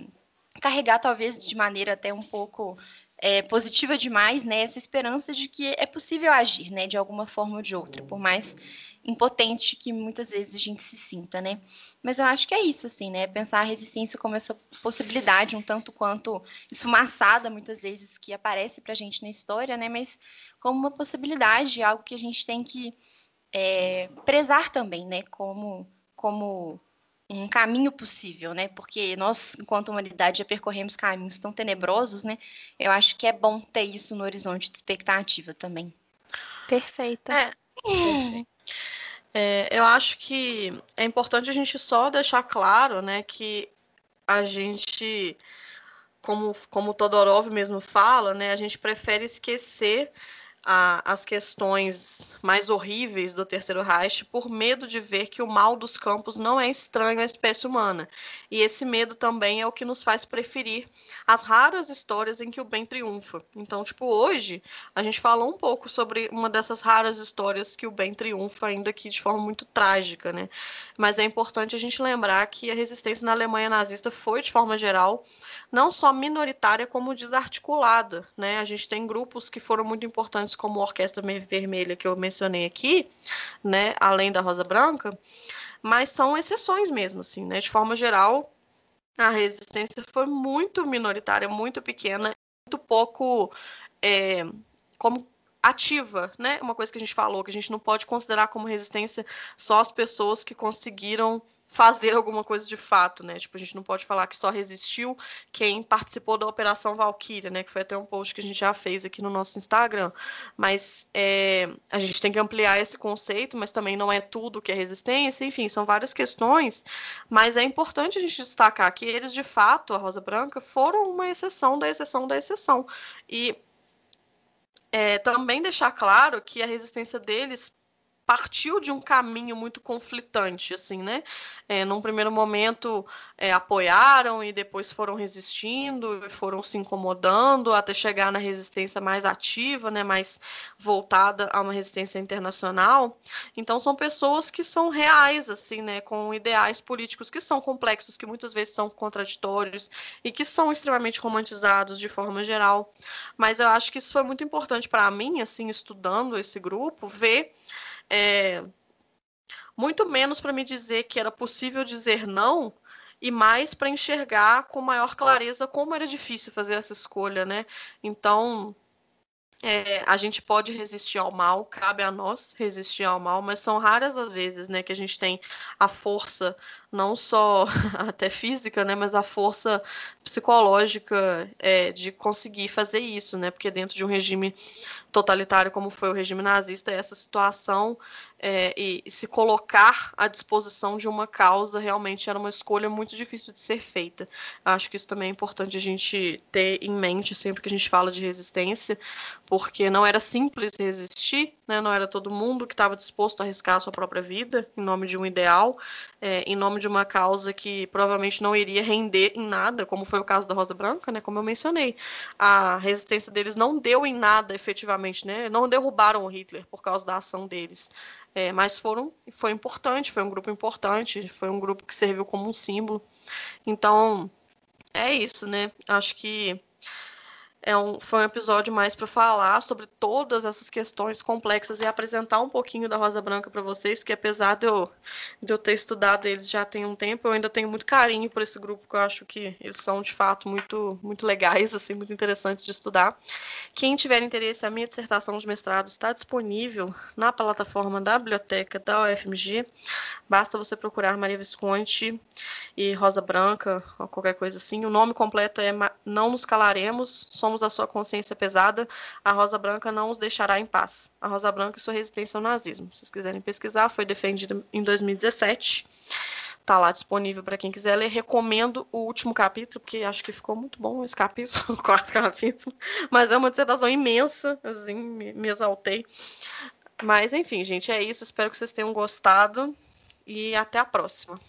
carregar talvez de maneira até um pouco é, positiva demais, né? Essa esperança de que é possível agir, né? De alguma forma ou de outra, por mais impotente que muitas vezes a gente se sinta, né? Mas eu acho que é isso, assim, né? Pensar a resistência como essa possibilidade um tanto quanto esfumaçada, muitas vezes, que aparece pra gente na história, né? Mas como uma possibilidade, algo que a gente tem que é, prezar também, né? Como, como um caminho possível, né? Porque nós, enquanto humanidade, já percorremos caminhos tão tenebrosos, né? Eu acho que é bom ter isso no horizonte de expectativa também. Perfeita. É. Perfeito. É, eu acho que é importante a gente só deixar claro, né, que a gente, como, como o Todorov mesmo fala, né, a gente prefere esquecer a, as questões mais horríveis do Terceiro Reich por medo de ver que o mal dos campos não é estranho à espécie humana. E esse medo também é o que nos faz preferir as raras histórias em que o bem triunfa. Então, tipo, hoje a gente falou um pouco sobre uma dessas raras histórias que o bem triunfa, ainda que de forma muito trágica, né? Mas é importante a gente lembrar que a resistência na Alemanha nazista foi, de forma geral, não só minoritária, como desarticulada, né? A gente tem grupos que foram muito importantes como a Orquestra Vermelha que eu mencionei aqui, né, além da Rosa Branca, mas são exceções mesmo, assim, né? De forma geral, a resistência foi muito minoritária, muito pequena, muito pouco é, como ativa, né? Uma coisa que a gente falou, que a gente não pode considerar como resistência só as pessoas que conseguiram fazer alguma coisa de fato, né? Tipo, a gente não pode falar que só resistiu quem participou da Operação Valkyria, né? Que foi até um post que a gente já fez aqui no nosso Instagram. Mas é, a gente tem que ampliar esse conceito, mas também não é tudo que é resistência, enfim, são várias questões. Mas é importante a gente destacar que eles, de fato, a Rosa Branca, foram uma exceção da exceção da exceção. E é, também deixar claro que a resistência deles partiu de um caminho muito conflitante, assim, né? É, num primeiro momento é, apoiaram e depois foram resistindo, foram se incomodando até chegar na resistência mais ativa, né? Mais voltada a uma resistência internacional. Então são pessoas que são reais, assim, né? Com ideais políticos que são complexos, que muitas vezes são contraditórios e que são extremamente romantizados de forma geral. Mas eu acho que isso foi muito importante para mim, assim, estudando esse grupo, ver é, muito menos para me dizer que era possível dizer não e mais para enxergar com maior clareza como era difícil fazer essa escolha, né? Então, é, a gente pode resistir ao mal, cabe a nós resistir ao mal, mas são raras as vezes, né, que a gente tem a força, não só até física, né, mas a força psicológica é, de conseguir fazer isso, né, porque dentro de um regime totalitário como foi o regime nazista, essa situação é, e, se colocar à disposição de uma causa realmente era uma escolha muito difícil de ser feita. Acho que isso também é importante a gente ter em mente sempre que a gente fala de resistência, porque não era simples resistir, né? não era todo mundo que estava disposto a arriscar a sua própria vida em nome de um ideal, é, em nome de uma causa que provavelmente não iria render em nada, como foi o caso da Rosa Branca, né? como eu mencionei. A resistência deles não deu em nada efetivamente, né? não derrubaram o Hitler por causa da ação deles. É, mas foram, foi importante, foi um grupo importante, foi um grupo que serviu como um símbolo. Então, é isso, né? Acho que é um, foi um episódio mais para falar sobre todas essas questões complexas e apresentar um pouquinho da Rosa Branca para vocês, que apesar de eu, de eu ter estudado eles já tem um tempo, eu ainda tenho muito carinho por esse grupo, que eu acho que eles são de fato muito, muito legais, assim, muito interessantes de estudar. Quem tiver interesse, a minha dissertação de mestrado está disponível na plataforma da biblioteca da UFMG. Basta você procurar Maria Visconti e Rosa Branca, ou qualquer coisa assim. O nome completo é Não Nos Calaremos, Somos somos a sua consciência pesada, a Rosa Branca não os deixará em paz. A Rosa Branca e sua resistência ao nazismo. Se vocês quiserem pesquisar, foi defendido em 2017. Está lá disponível para quem quiser ler. Recomendo o último capítulo, porque acho que ficou muito bom esse capítulo, o quarto capítulo. Mas é uma dissertação imensa, assim, me exaltei. Mas, enfim, gente, é isso. Espero que vocês tenham gostado e até a próxima.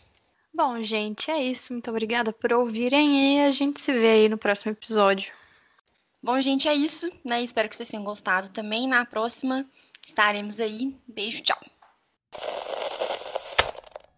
Bom, gente, é isso. Muito obrigada por ouvirem e a gente se vê aí no próximo episódio. Bom, gente, é isso, né? Espero que vocês tenham gostado também. Na próxima estaremos aí. Beijo, tchau.